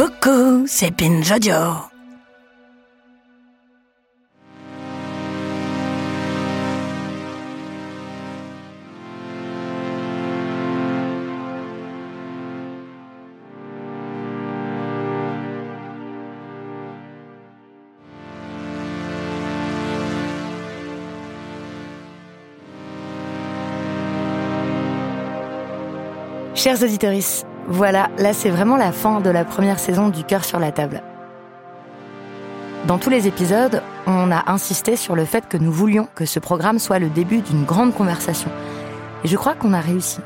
Coucou, c'est Pinjojo. Chers auditeurs, voilà, là c'est vraiment la fin de la première saison du cœur sur la table. Dans tous les épisodes, on a insisté sur le fait que nous voulions que ce programme soit le début d'une grande conversation. Et je crois qu'on a réussi.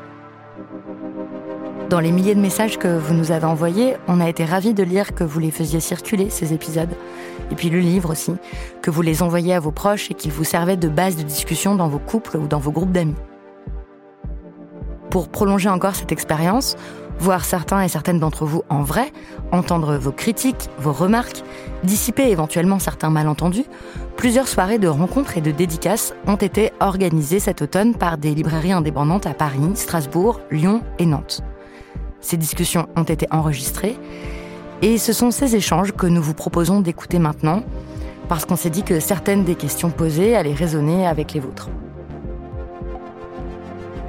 Dans les milliers de messages que vous nous avez envoyés, on a été ravis de lire que vous les faisiez circuler, ces épisodes. Et puis le livre aussi, que vous les envoyiez à vos proches et qu'ils vous servaient de base de discussion dans vos couples ou dans vos groupes d'amis. Pour prolonger encore cette expérience, voir certains et certaines d'entre vous en vrai, entendre vos critiques, vos remarques, dissiper éventuellement certains malentendus, plusieurs soirées de rencontres et de dédicaces ont été organisées cet automne par des librairies indépendantes à Paris, Strasbourg, Lyon et Nantes. Ces discussions ont été enregistrées et ce sont ces échanges que nous vous proposons d'écouter maintenant parce qu'on s'est dit que certaines des questions posées allaient résonner avec les vôtres.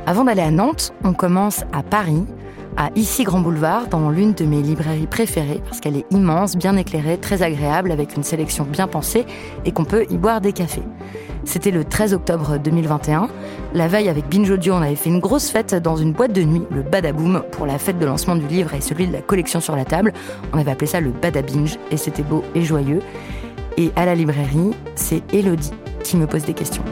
Avant d'aller à Nantes, on commence à Paris, à Ici Grand Boulevard, dans l'une de mes librairies préférées, parce qu'elle est immense, bien éclairée, très agréable, avec une sélection bien pensée, et qu'on peut y boire des cafés. C'était le 13 octobre 2021. La veille, avec Binge Audio, on avait fait une grosse fête dans une boîte de nuit, le Badaboom, pour la fête de lancement du livre et celui de la collection sur la table. On avait appelé ça le Badabinge, et c'était beau et joyeux. Et à la librairie, c'est Elodie qui me pose des questions.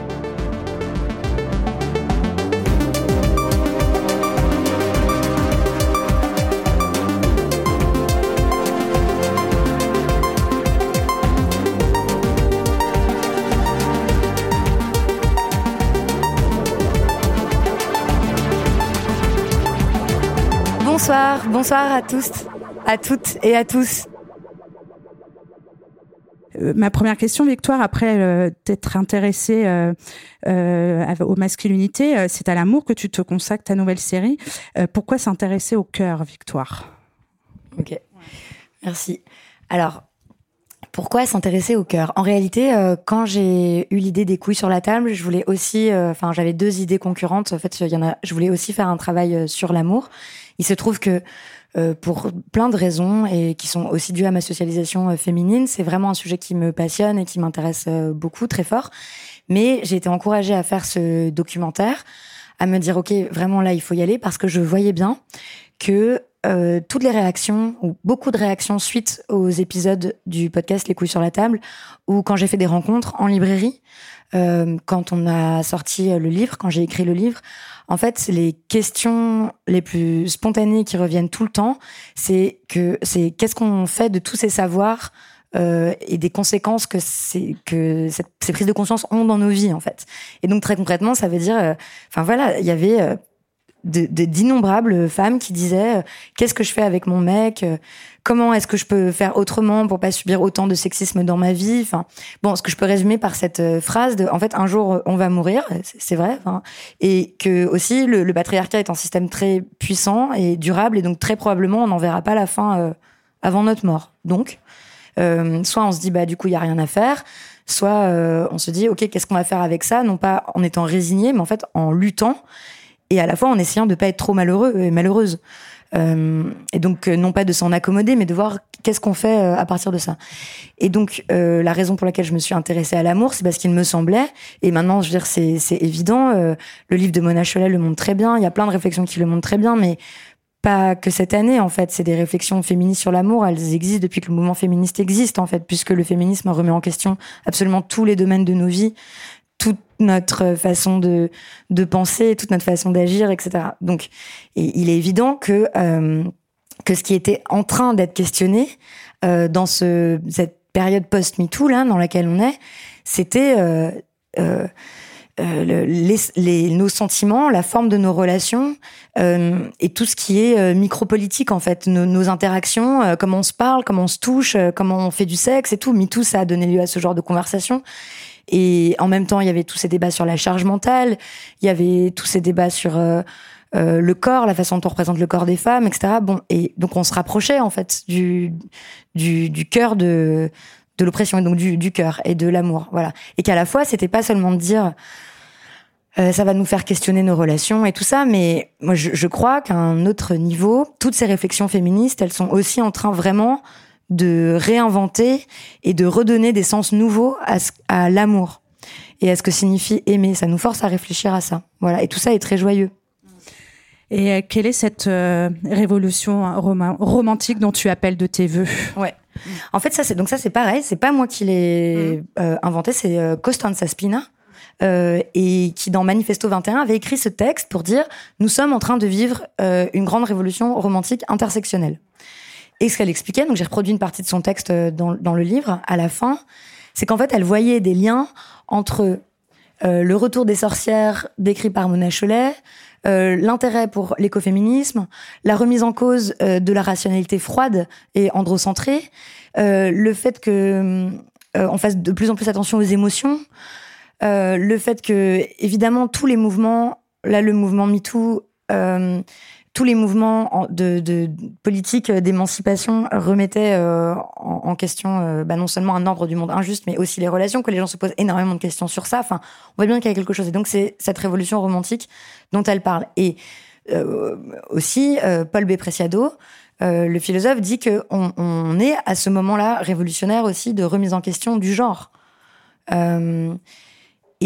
Bonsoir, à tous, à toutes et à tous. Euh, ma première question, Victoire, après euh, t'être intéressée euh, aux masculinités, c'est à l'amour que tu te consacres ta nouvelle série. Pourquoi s'intéresser au cœur, Victoire? Ok, merci. Alors, pourquoi s'intéresser au cœur? En réalité, euh, quand j'ai eu l'idée des couilles sur la table, je voulais aussi, euh, enfin, j'avais deux idées concurrentes. En fait, il y en a, je voulais aussi faire un travail euh, sur l'amour. Il se trouve que euh, pour plein de raisons et qui sont aussi dues à ma socialisation euh, féminine, c'est vraiment un sujet qui me passionne et qui m'intéresse beaucoup, très fort. Mais j'ai été encouragée à faire ce documentaire, à me dire ok, vraiment là, il faut y aller parce que je voyais bien que euh, toutes les réactions ou beaucoup de réactions suite aux épisodes du podcast Les couilles sur la table ou quand j'ai fait des rencontres en librairie, euh, quand on a sorti le livre, quand j'ai écrit le livre, en fait, les questions les plus spontanées qui reviennent tout le temps, c'est que c'est qu'est-ce qu'on fait de tous ces savoirs euh, et des conséquences que que ces prises de conscience ont dans nos vies en fait. Et donc très concrètement, ça veut dire, euh, enfin voilà, il y avait euh, de- de- d'innombrables femmes qui disaient euh, qu'est-ce que je fais avec mon mec euh, comment est-ce que je peux faire autrement pour pas subir autant de sexisme dans ma vie enfin bon ce que je peux résumer par cette euh, phrase de en fait un jour on va mourir c'est vrai et que aussi le, le patriarcat est un système très puissant et durable et donc très probablement on n'en verra pas la fin euh, avant notre mort. Donc soit on se dit bah du coup il y a rien à faire soit on se dit ok qu'est-ce qu'on va faire avec ça non pas en étant résigné mais en fait en luttant et à la fois en essayant de pas être trop malheureux et malheureuse. Euh, et donc euh, non pas de s'en accommoder, mais de voir qu'est-ce qu'on fait euh, à partir de ça. Et donc euh, la raison pour laquelle je me suis intéressée à l'amour, c'est parce qu'il me semblait, et maintenant je veux dire c'est évident, euh, le livre de Mona Chollet le montre très bien, il y a plein de réflexions qui le montrent très bien, mais pas que cette année en fait, c'est des réflexions féministes sur l'amour, elles existent depuis que le mouvement féministe existe en fait, puisque le féminisme remet en question absolument tous les domaines de nos vies toute notre façon de, de penser, toute notre façon d'agir, etc. Donc, il est évident que, euh, que ce qui était en train d'être questionné euh, dans ce, cette période post-MeToo, là, dans laquelle on est, c'était euh, les, nos sentiments, la forme de nos relations et tout ce qui est micropolitique en fait, nos, nos interactions, comment on se parle, comment on se touche, comment on fait du sexe et tout. MeToo, ça a donné lieu à ce genre de conversation. Et en même temps, il y avait tous ces débats sur la charge mentale, il y avait tous ces débats sur euh, euh, le corps, la façon dont on représente le corps des femmes, etc. Bon, et donc on se rapprochait en fait du du, du cœur de de l'oppression et donc du, du cœur et de l'amour, voilà. Et qu'à la fois, c'était pas seulement de dire euh, ça va nous faire questionner nos relations et tout ça, mais moi je, je crois qu'à un autre niveau, toutes ces réflexions féministes, elles sont aussi en train vraiment de réinventer et de redonner des sens nouveaux à, à l'amour et à ce que signifie aimer. Ça nous force à réfléchir à ça. Voilà. Et tout ça est très joyeux. Et euh, quelle est cette euh, révolution rom romantique dont tu appelles de tes voeux? Ouais. En fait, ça c'est donc ça c'est pareil. C'est pas moi qui l'ai mmh. euh, inventé, c'est euh, Costanza Spina. Euh, et qui dans Manifesto 21 avait écrit ce texte pour dire nous sommes en train de vivre euh, une grande révolution romantique intersectionnelle. Et ce qu'elle expliquait, donc j'ai reproduit une partie de son texte euh, dans, le livre, à la fin, c'est qu'en fait, elle voyait des liens entre euh, le retour des sorcières décrit par Mona Cholet, euh, l'intérêt pour l'écoféminisme, la remise en cause de la rationalité froide et androcentrée, le fait que on fasse de plus en plus attention aux émotions, le fait que évidemment tous les mouvements, là le mouvement MeToo tous les mouvements de, de politique d'émancipation remettaient euh, en, en, question euh, bah, non seulement un ordre du monde injuste, mais aussi les relations, que les gens se posent énormément de questions sur ça. Enfin, on voit bien qu'il y a quelque chose. Et donc, c'est cette révolution romantique dont elle parle. Et euh, aussi, euh, Paul B. Preciado, euh, le philosophe, dit qu'on on est à ce moment-là révolutionnaire aussi de remise en question du genre.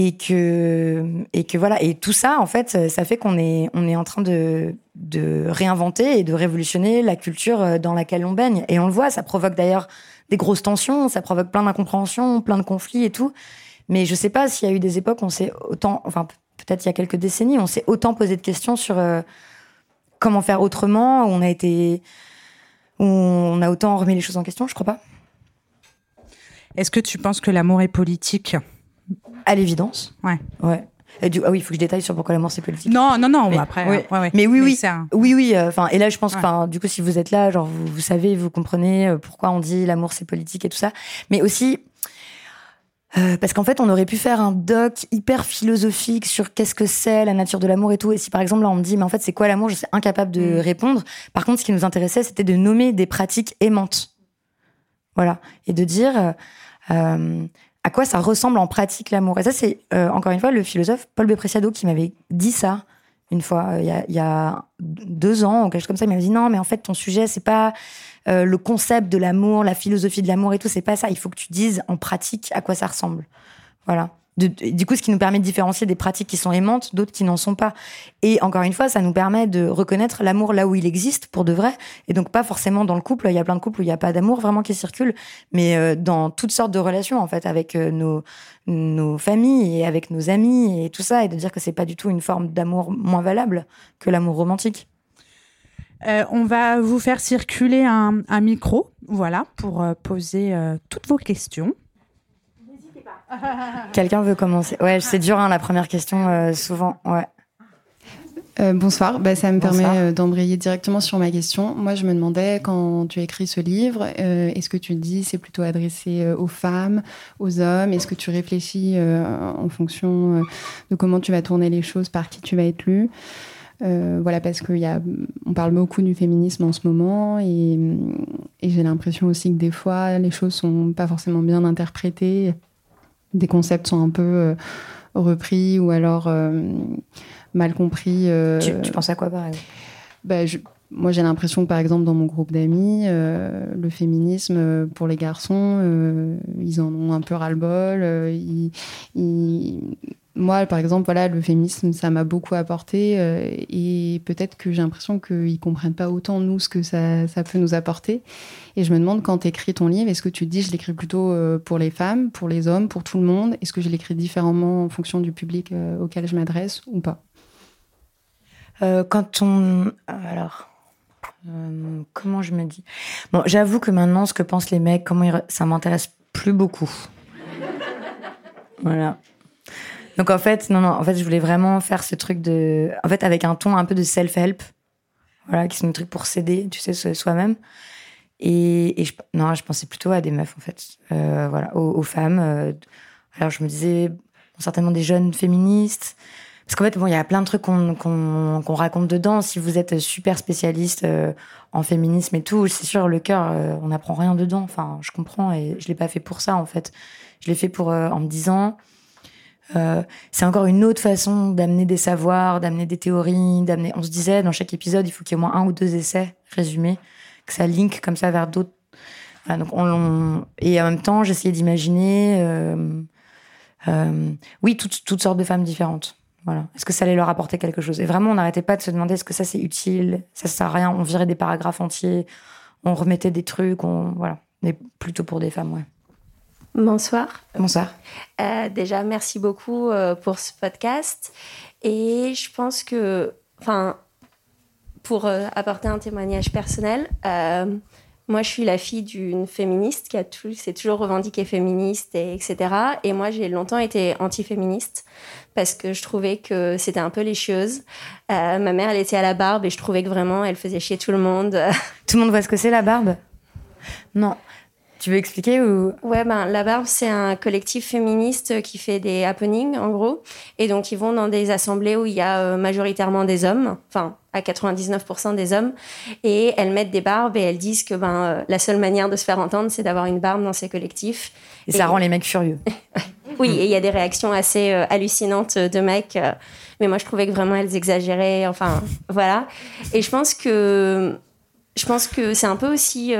Et que et que voilà. Et tout ça en fait ça fait qu'on est on est en train de de réinventer et de révolutionner la culture euh, dans laquelle on baigne. Et on le voit ça provoque d'ailleurs des grosses tensions ça provoque plein d'incompréhensions plein de conflits et tout. Mais je sais pas s'il y a eu des époques on s'est autant enfin peut-être il y a quelques décennies on s'est autant posé de questions sur euh, comment faire autrement on a été on a autant remis les choses en question je crois pas. Est-ce que tu penses que l'amour est politique? À l'évidence. Ouais. Ouais. Et du, ah oui, il faut que je détaille sur pourquoi l'amour c'est politique. Non, non, non. mais, après, oui. ouais, ouais. mais oui, oui, mais un... oui, oui. Enfin, euh, et là, je pense, enfin, ouais. du coup, si vous êtes là, genre, vous, vous savez, vous comprenez euh, pourquoi on dit l'amour c'est politique et tout ça. Mais aussi, euh, parce qu'en fait, on aurait pu faire un doc hyper philosophique sur qu'est-ce que c'est la nature de l'amour et tout. Et si par exemple là on me dit, mais en fait, c'est quoi l'amour Je suis incapable de mmh. répondre. Par contre, ce qui nous intéressait, c'était de nommer des pratiques aimantes. Voilà, et de dire. Euh, à quoi ça ressemble en pratique l'amour. Et ça, c'est euh, encore une fois le philosophe Paul Bepreciado qui m'avait dit ça une fois, il euh, y, y, a deux ans ou quelque chose comme ça. Il m'avait dit non, mais en fait, ton sujet, c'est pas euh, le concept de l'amour, la philosophie de l'amour et tout, c'est pas ça. Il faut que tu dises en pratique à quoi ça ressemble. Voilà. Du coup, ce qui nous permet de différencier des pratiques qui sont aimantes, d'autres qui n'en sont pas. Et encore une fois, ça nous permet de reconnaître l'amour là où il existe pour de vrai, et donc pas forcément dans le couple. Il y a plein de couples où il n'y a pas d'amour vraiment qui circule, mais euh, dans toutes sortes de relations en fait, avec euh, nos familles et avec nos amis et tout ça, et de dire que c'est pas du tout une forme d'amour moins valable que l'amour romantique. Euh, on va vous faire circuler un, micro, voilà, pour poser toutes vos questions. Quelqu'un veut commencer? Ouais, c'est dur, hein, la première question, euh, souvent. Ouais. Euh, bonsoir, bah, ça me bonsoir. permet euh, d'embrayer directement sur ma question. Moi, je me demandais, quand tu écris ce livre, euh, est-ce que tu dis c'est plutôt adressé euh, aux femmes, aux hommes? Est-ce que tu réfléchis en fonction de comment tu vas tourner les choses, par qui tu vas être lu? Voilà, parce qu'on parle beaucoup du féminisme en ce moment et, et j'ai l'impression aussi que des fois, les choses sont pas forcément bien interprétées des concepts sont un peu euh, repris ou alors euh, mal compris. Euh, tu, tu, penses à quoi par exemple? Bah, je, Moi j'ai l'impression que par exemple dans mon groupe d'amis, euh, le féminisme pour les garçons, ils en ont un peu ras-le-bol. Ils, ils, moi, par exemple, voilà, le féminisme, ça m'a beaucoup apporté et peut-être que j'ai l'impression qu'ils comprennent pas autant nous ce que ça, peut nous apporter. Et je me demande quand tu écris ton livre, est-ce que tu dis je l'écris plutôt pour les femmes, pour les hommes, pour tout le monde? Est-ce que je l'écris différemment en fonction du public auquel je m'adresse ou pas? Quand on alors euh, comment je me dis? Bon, j'avoue que maintenant, ce que pensent les mecs, comment ils... ça m'intéresse plus beaucoup. voilà. Donc en fait, non, non, en fait, je voulais vraiment faire ce truc de, en fait, avec un ton un peu de self-help, voilà, qui sont des trucs pour s'aider, tu sais, soi-même. Et, et je, non, je pensais plutôt à des meufs, en fait, euh, voilà, aux, femmes. Euh. alors je me disais, certainement des jeunes féministes, parce qu'en fait, bon, il y a plein de trucs qu'on raconte dedans. Si vous êtes super spécialiste euh, en féminisme et tout, c'est sûr, le cœur, euh, on n'apprend rien dedans. Enfin, je comprends et je l'ai pas fait pour ça, en fait. Je l'ai fait pour euh, en me disant, c'est encore une autre façon d'amener des savoirs, d'amener des théories, d'amener. On se disait dans chaque épisode, il faut qu'il y ait au moins un ou deux essais résumés, que ça link comme ça vers d'autres. Et en même temps, j'essayais d'imaginer, oui, toutes, toutes sortes de femmes différentes. Voilà. Est-ce que ça allait leur apporter quelque chose? Et vraiment, on n'arrêtait pas de se demander est-ce que ça c'est utile? Ça sert à rien. On virait des paragraphes entiers, on remettait des trucs, on voilà. Mais plutôt pour des femmes, ouais. Bonsoir. Bonsoir. Euh, déjà, merci beaucoup euh, pour ce podcast. Et je pense que, enfin, pour euh, apporter un témoignage personnel, moi, je suis la fille d'une féministe qui a s'est toujours revendiquée féministe, et etc. Et moi, j'ai longtemps été anti-féministe parce que je trouvais que c'était un peu les chieuse. Euh, ma mère, elle était à la barbe et je trouvais que vraiment, elle faisait chier tout le monde. Tout le monde voit ce que c'est la barbe? Non. Tu veux expliquer ou? Ouais, ben la Barbe, c'est un collectif féministe qui fait des happenings en gros, et donc ils vont dans des assemblées où il y a euh, majoritairement des hommes, enfin à 99% des hommes, et elles mettent des barbes et elles disent que ben euh, la seule manière de se faire entendre, c'est d'avoir une barbe dans ces collectifs. Et, ça rend les mecs furieux. oui, et il y a des réactions assez euh, hallucinantes de mecs, mais moi je trouvais que vraiment elles exagéraient. Enfin voilà, et je pense que je pense que c'est un peu aussi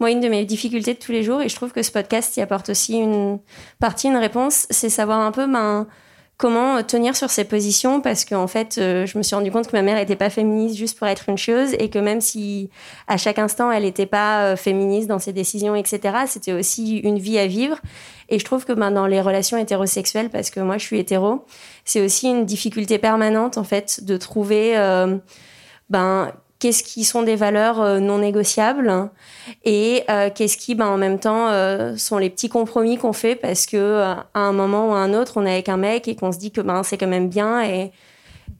moi, une de mes difficultés de tous les jours, et je trouve que ce podcast y apporte aussi une partie, une réponse, c'est savoir un peu ben, comment tenir sur ses positions, parce qu'en fait, euh, je me suis rendu compte que ma mère n'était pas féministe juste pour être une chose, et que même si à chaque instant, elle n'était pas euh, féministe dans ses décisions, etc., c'était aussi une vie à vivre. Et je trouve que ben, dans les relations hétérosexuelles, parce que moi, je suis hétéro, c'est aussi une difficulté permanente, en fait, de trouver... Euh, ben, qu'est-ce qui sont des valeurs euh, non négociables et euh, qu'est-ce qui, ben, en même temps, euh, sont les petits compromis qu'on fait parce que à un moment ou à un autre, on est avec un mec et qu'on se dit que ben, c'est quand même bien et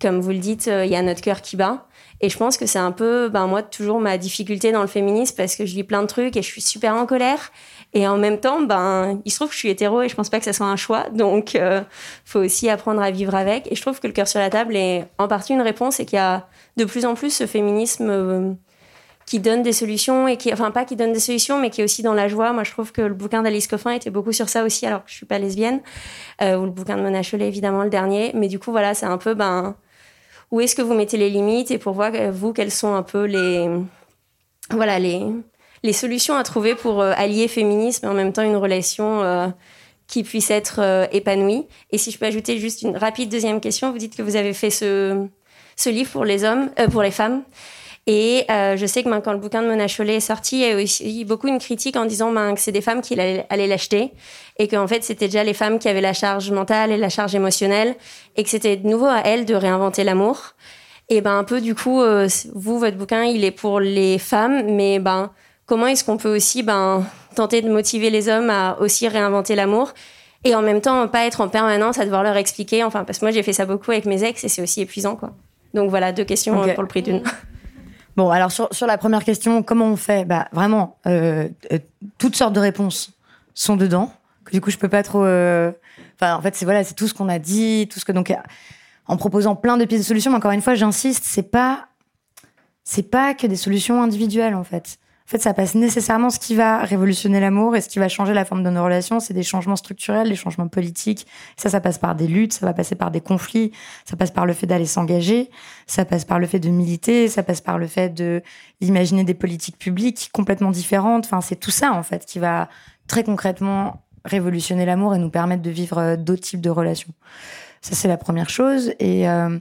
comme vous le dites, il y a notre cœur qui bat. Et je pense que c'est un peu, ben, moi, toujours ma difficulté dans le féminisme parce que je lis plein de trucs et je suis super en colère. Et en même temps, ben, il se trouve que je suis hétéro et je pense pas que ça soit un choix. Donc, faut aussi apprendre à vivre avec. Et je trouve que le cœur sur la table est en partie une réponse et qu'il y a de plus en plus ce féminisme euh, qui donne des solutions et qui, enfin pas qui donne des solutions, mais qui est aussi dans la joie. Moi, je trouve que le bouquin d'Alice Coffin était beaucoup sur ça aussi, alors que je suis pas lesbienne, euh, ou le bouquin de Mona Chollet, évidemment, le dernier. Mais du coup, voilà, c'est un peu, ben, où est-ce que vous mettez les limites et pour voir, euh, vous, quelles sont un peu les, voilà, les, les solutions à trouver pour allier féminisme et en même temps une relation qui puisse être épanouie. Et si je peux ajouter juste une rapide deuxième question, vous dites que vous avez fait ce, ce livre pour les hommes, euh, pour les femmes. Et euh, je sais que ben, quand le bouquin de Mona Chollet est sorti, il y a eu aussi beaucoup une critique en disant ben, que c'est des femmes qui allaient l'acheter et qu'en fait c'était déjà les femmes qui avaient la charge mentale et la charge émotionnelle et que c'était de nouveau à elles de réinventer l'amour. Et ben un peu du coup, euh, vous votre bouquin il est pour les femmes, mais ben comment est-ce qu'on peut aussi ben tenter de motiver les hommes à aussi réinventer l'amour et en même temps pas être en permanence à devoir leur expliquer. Enfin parce que moi j'ai fait ça beaucoup avec mes ex et c'est aussi épuisant quoi. Donc voilà, deux questions pour le prix d'une. Bon, alors sur, sur la première question, comment on fait? Bah vraiment, euh, euh, toutes sortes de réponses sont dedans. Que du coup, je peux pas trop. Enfin, en fait, c'est voilà, c'est tout ce qu'on a dit, tout ce que donc en proposant plein de pistes de solutions. Mais encore une fois, j'insiste, c'est pas c'est pas que des solutions individuelles en fait. En fait, ça passe nécessairement ce qui va révolutionner l'amour et ce qui va changer la forme de nos relations, c'est des changements structurels, des changements politiques. Ça, ça passe par des luttes, ça va passer par des conflits, ça passe par le fait d'aller s'engager, ça passe par le fait de militer, ça passe par le fait de d'imaginer des politiques publiques complètement différentes. Enfin, c'est tout ça en fait qui va très concrètement révolutionner l'amour et nous permettre de vivre euh, d'autres types de relations. Ça, c'est la première chose. Et euh,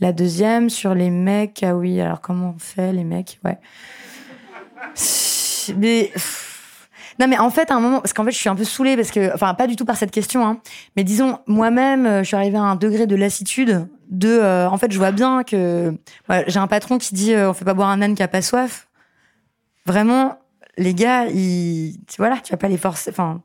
la deuxième, sur les mecs, ah oui, alors comment on fait, les mecs? Ouais. Mais. Non, mais en fait, à un moment, parce qu'en fait, je suis un peu saoulée, parce que, enfin, pas du tout par cette question, hein, mais disons, moi-même, euh, je suis arrivée à un degré de lassitude de, euh, en fait, je vois bien que j'ai un patron qui dit, on fait pas boire un âne qui a pas soif. Vraiment, les gars, ils, voilà, tu vas pas les forcer, enfin,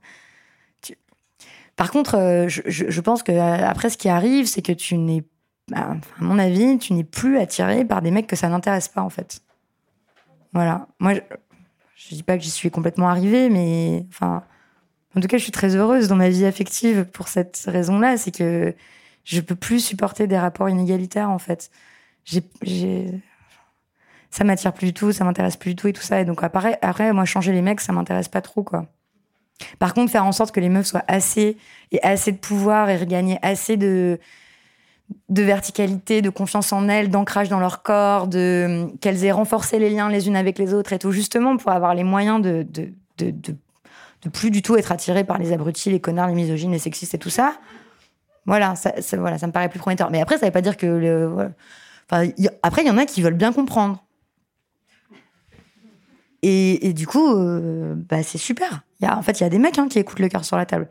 par contre, euh, je, pense que euh, après, ce qui arrive, c'est que tu n'es, bah, à mon avis, tu n'es plus attiré par des mecs que ça n'intéresse pas, en fait. Voilà. Moi, je, je dis pas que j'y suis complètement arrivée, mais en tout cas, je suis très heureuse dans ma vie affective pour cette raison-là, c'est que je peux plus supporter des rapports inégalitaires, en fait. J'ai, ça m'attire plus du tout, ça m'intéresse plus du tout et tout ça. Et donc après, après moi, changer les mecs, ça m'intéresse pas trop, quoi. Par contre, faire en sorte que les meufs soient assez et assez de pouvoir et regagner assez de de verticalité, de confiance en elles, d'ancrage dans leur corps, qu'elles aient renforcé les liens les unes avec les autres et tout justement pour avoir les moyens de de, de, de, plus du tout être attirées par les abrutis, les connards, les misogynes, les sexistes et tout ça. Voilà, ça, voilà, ça me paraît plus prometteur. Mais après, ça veut pas dire que le, après, il y en a qui veulent bien comprendre. Et, et du coup, euh, bah, c'est super. Y a, en fait, il y a des mecs hein, qui écoutent le cœur sur la table.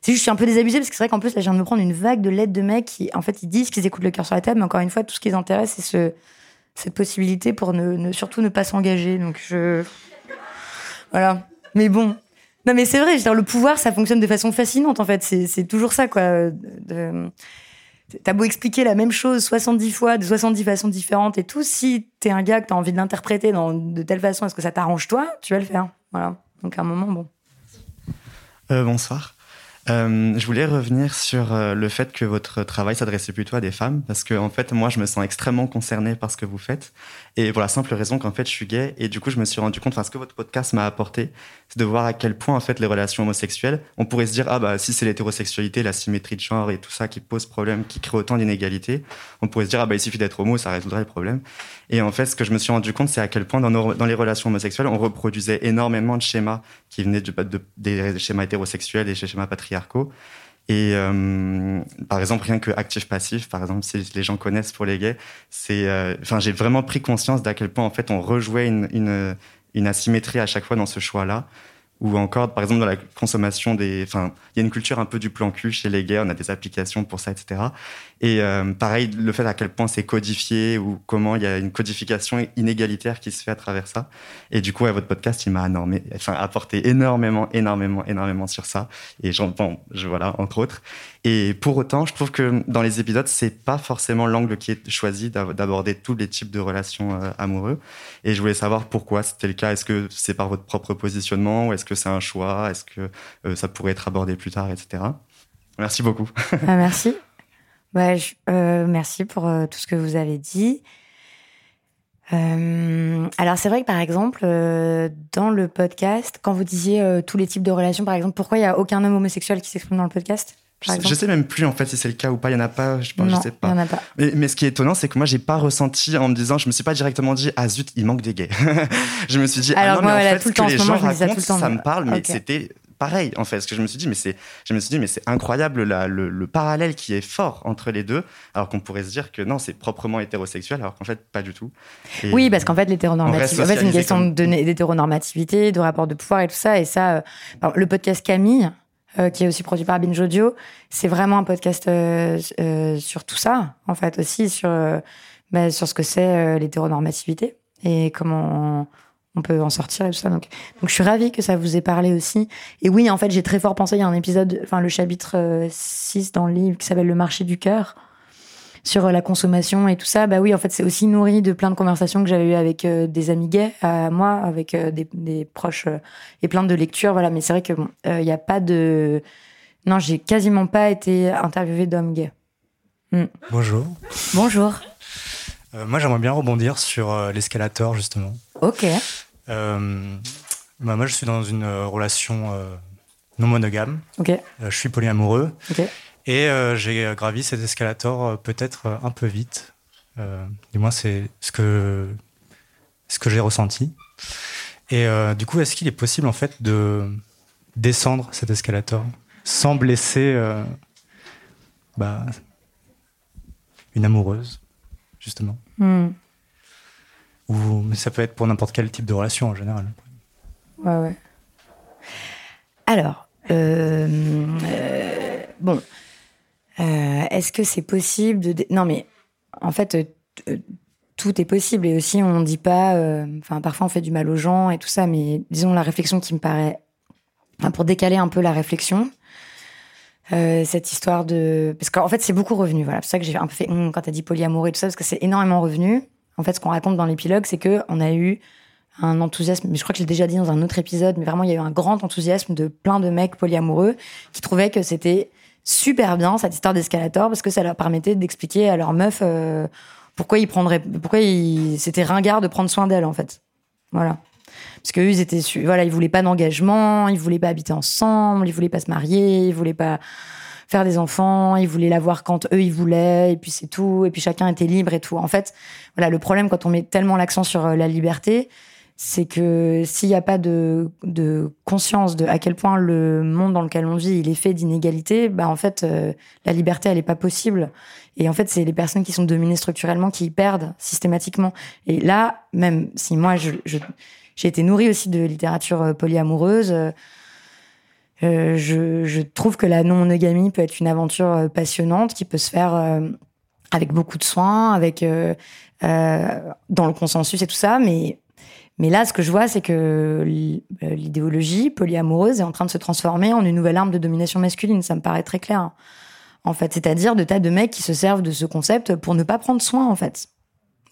C'est juste, je suis un peu désabusée parce que c'est vrai qu'en plus, là, je viens de me prendre une vague de lettres de mecs qui, en fait, ils disent qu'ils écoutent le cœur sur la table, mais encore une fois, tout ce qui les intéresse, c'est ce, cette possibilité pour ne, surtout ne pas s'engager. Donc, je. Voilà. Mais bon. Non, mais c'est vrai, le pouvoir, ça fonctionne de façon fascinante, en fait. C'est toujours ça, quoi. T'as beau expliquer la même chose 70 fois, de 70 façons différentes et tout, si t'es un gars que t'as envie de l'interpréter de telle façon, est-ce que ça t'arrange toi Tu vas le faire. Voilà. Donc à un moment, bon. Euh, bonsoir. Euh, je voulais revenir sur euh, le fait que votre travail s'adressait plutôt à des femmes, parce que en fait, moi, je me sens extrêmement concerné par ce que vous faites, et pour la simple raison qu'en fait, je suis gay, et du coup, je me suis rendu compte, enfin, ce que votre podcast m'a apporté, c'est de voir à quel point en fait les relations homosexuelles, on pourrait se dire ah bah si c'est l'hétérosexualité, la symétrie de genre et tout ça qui pose problème, qui crée autant d'inégalités, on pourrait se dire ah bah il suffit d'être homo, ça résoudrait le problème. Et en fait, ce que je me suis rendu compte, c'est à quel point dans, dans les relations homosexuelles, on reproduisait énormément de schémas qui venaient de, de, des schémas hétérosexuels et des schémas patriarcaux. Et euh, par exemple, rien que actif-passif, par exemple, si les gens connaissent pour les gays, c'est, euh, enfin, j'ai vraiment pris conscience d'à quel point en fait on rejouait une, une, une asymétrie à chaque fois dans ce choix-là ou encore, par exemple, dans la consommation des. Enfin, il y a une culture un peu du plan cul chez les gays, on a des applications pour ça, etc. Et euh, pareil, le fait à quel point c'est codifié ou comment il y a une codification inégalitaire qui se fait à travers ça. Et du coup, votre podcast, il m'a enfin, apporté énormément, énormément, énormément sur ça. Et j'en bon, je, voilà, entre autres. Et pour autant, je trouve que dans les épisodes, c'est pas forcément l'angle qui est choisi d'aborder tous les types de relations euh, amoureux. Et je voulais savoir pourquoi c'était le cas. Est-ce que c'est par votre propre positionnement ou est-ce que c'est un choix? Est-ce que euh, ça pourrait être abordé plus tard, etc. Merci beaucoup. Ah, merci. Bah, euh, merci pour euh, tout ce que vous avez dit. Euh, alors c'est vrai que par exemple dans le podcast, quand vous disiez tous les types de relations, par exemple, pourquoi il y a aucun homme homosexuel qui s'exprime dans le podcast je, sais même plus en fait si c'est le cas ou pas. Il y en a pas. Je, non, sais pas. Il y en a pas. Mais, ce qui est étonnant, c'est que moi, j'ai pas ressenti en me disant, je me suis pas directement dit, ah zut, il manque des gays. je me suis dit, ah non, mais en fait, ce que les gens racontent, ça, me parle, mais c'était pareil en fait. Ce que je me suis dit, mais c'est, je me suis dit, mais c'est incroyable le, parallèle qui est fort entre les deux, alors qu'on pourrait se dire que non, c'est proprement hétérosexuel, alors qu'en fait pas du tout. oui, parce qu'en fait l'hétéronormativité, en fait, c'est une question d'hétéronormativité, de rapport de pouvoir et tout ça. Et ça, euh, le podcast Camille. Euh, qui est aussi produit par Binge Audio, c'est vraiment un podcast euh, sur tout ça, en fait, aussi sur, bah, sur ce que c'est l'hétéronormativité et comment on peut en sortir et tout ça. Donc, donc je suis ravie que ça vous ait parlé aussi. Et oui, en fait, j'ai très fort pensé, il y a un épisode, enfin le chapitre 6 euh, dans le livre qui s'appelle Le marché du cœur sur euh, la consommation et tout ça. Bah oui, en fait, c'est aussi nourri de plein de conversations que j'avais eues avec euh, des amis gays à moi, avec des, proches et plein de lectures. Voilà, mais c'est vrai que bon, il n'y a pas de. Non, j'ai quasiment pas été interviewée d'hommes gays. Hmm. Bonjour. Bonjour. moi, j'aimerais bien rebondir sur l'escalator, justement. Ok. Euh, bah, moi, je suis dans une euh, relation euh, non monogame. Je suis polyamoureux. Et j'ai gravi cet escalator peut-être un peu vite. du moins, c'est ce que, ce que j'ai ressenti. Et du coup, est-ce qu'il est possible en fait de descendre cet escalator sans blesser bah, une amoureuse, justement? Hmm. Ou, mais ça peut être pour n'importe quel type de relation en général. Ouais, ouais. Alors, euh, euh, bon, euh, est-ce que c'est possible de... Non, mais en fait, tout est possible. Et aussi, on ne dit pas... Enfin, parfois, on fait du mal aux gens et tout ça, mais disons, la réflexion qui me paraît... Pour décaler un peu la réflexion, cette histoire de... Parce qu'en fait, c'est beaucoup revenu. Voilà, c'est ça que j'ai un peu fait hum, quand tu as dit polyamour et tout ça, parce que c'est énormément revenu. En fait, ce qu'on raconte dans l'épilogue, c'est que on a eu un enthousiasme, mais je crois que je l'ai déjà dit dans un autre épisode, mais vraiment il y a eu un grand enthousiasme de plein de mecs polyamoureux qui trouvaient que c'était super bien cette histoire d'escalator parce que ça leur permettait d'expliquer à leur meuf euh, pourquoi ils prendraient, pourquoi c'était ringard de prendre soin d'elle en fait. Voilà. Parce qu'eux, ils étaient, voilà, ils voulaient pas d'engagement, ils voulaient pas habiter ensemble, ils voulaient pas se marier, ils voulaient pas faire des enfants, ils voulaient l'avoir quand eux ils voulaient, et puis c'est tout, et puis chacun était libre et tout. En fait, voilà, le problème quand on met tellement l'accent sur euh, la liberté, c'est que s'il n'y a pas de, de, conscience de à quel point le monde dans lequel on vit il est fait d'inégalités, bah en fait euh, la liberté elle est pas possible. Et en fait c'est les personnes qui sont dominées structurellement qui y perdent systématiquement. Et là même si moi je, j'ai été nourrie aussi de littérature euh, polyamoureuse. Euh, je, je, trouve que la non-monogamie peut être une aventure passionnante qui peut se faire avec beaucoup de soins, avec euh, dans le consensus et tout ça, mais mais là, ce que je vois, c'est que euh, l'idéologie polyamoureuse est en train de se transformer en une nouvelle arme de domination masculine. Ça me paraît très clair. En fait, c'est-à-dire de tas de mecs qui se servent de ce concept pour ne pas prendre soin, en fait.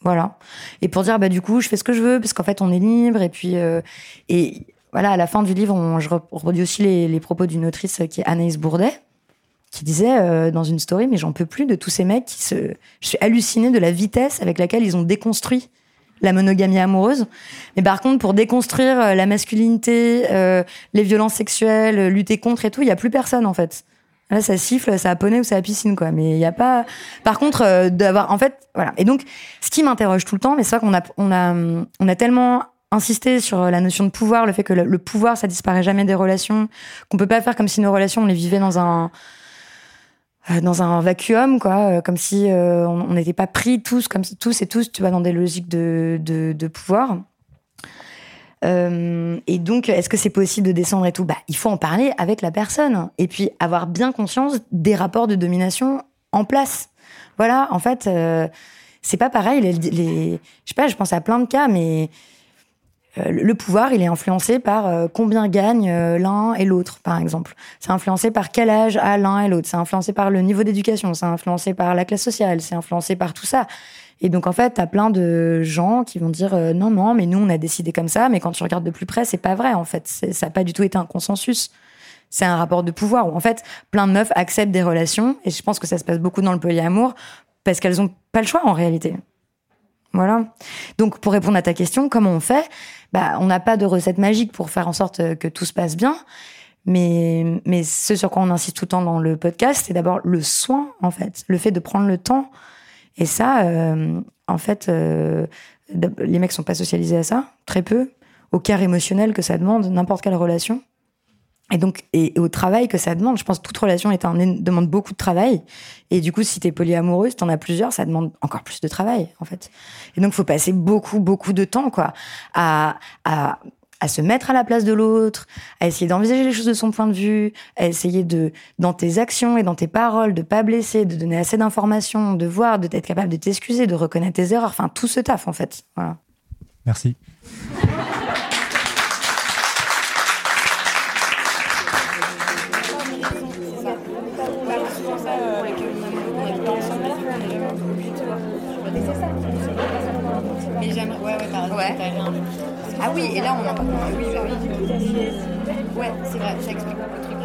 Voilà. Et pour dire, bah, du coup, je fais ce que je veux, parce qu'en fait, on est libre. Et puis, euh, et voilà, à la fin du livre, je redis aussi les, propos d'une autrice qui est Anaïs Bourdet, qui disait euh, dans une story, mais j'en peux plus de tous ces mecs qui se. Je suis hallucinée de la vitesse avec laquelle ils ont déconstruit la monogamie amoureuse. Mais par contre, pour déconstruire euh, la masculinité, euh, les violences sexuelles, lutter contre et tout, il y a plus personne en fait. Là, ça siffle, ça a poney ou ça a piscine quoi. Mais il y a pas. Par contre, d'avoir, en fait, voilà. Et donc, ce qui m'interroge tout le temps, mais c'est vrai qu'on a, on a, on a tellement insisté sur la notion de pouvoir, le fait que le, pouvoir, ça disparaît jamais des relations, qu'on peut pas faire comme si nos relations, on les vivait dans un euh, dans un vacuum, quoi, euh, comme si euh, on n'était pas pris tous, comme tous et tous, tu vois, dans des logiques de, de, pouvoir. Euh, et donc, est-ce que c'est possible de descendre et tout? Bah, il faut en parler avec la personne et puis avoir bien conscience des rapports de domination en place. Voilà, en fait, euh, c'est pas pareil. Je pense à plein de cas, mais euh, le pouvoir, il est influencé par euh, combien gagne euh, l'un et l'autre, par exemple. C'est influencé par quel âge a l'un et l'autre. C'est influencé par le niveau d'éducation. C'est influencé par la classe sociale. C'est influencé par tout ça. Et donc, en fait, t'as plein de gens qui vont dire non, non, mais nous, on a décidé comme ça. Mais quand tu regardes de plus près, c'est pas vrai, en fait. Ça n'a pas du tout été un consensus. C'est un rapport de pouvoir où, en fait, plein de meufs acceptent des relations. Et je pense que ça se passe beaucoup dans le polyamour parce qu'elles ont pas le choix, en réalité. Voilà. Donc, pour répondre à ta question, comment on fait? Bah, on n'a pas de recette magique pour faire en sorte que tout se passe bien. Mais, ce sur quoi on insiste tout le temps dans le podcast, c'est d'abord le soin, en fait. Le fait de prendre le temps. Et ça, euh, en fait, euh, les mecs sont pas socialisés à ça, très peu. Au cœur émotionnel que ça demande, n'importe quelle relation. Et donc, et, au travail que ça demande, je pense que toute relation est un, demande beaucoup de travail. Et du coup, si t'es polyamoureuse, t'en as plusieurs, ça demande encore plus de travail, en fait. Et donc, faut passer beaucoup, beaucoup de temps, quoi, à, à, à se mettre à la place de l'autre, à essayer d'envisager les choses de son point de vue, à essayer de, dans tes actions et dans tes paroles, de pas blesser, de donner assez d'informations, de voir, de t'être capable de t'excuser, de reconnaître tes erreurs, enfin, tout ce taf, en fait. Voilà. Merci. Oui, et là on en parle. Oui, bah oui. Ouais, c'est vrai, ça explique beaucoup de trucs.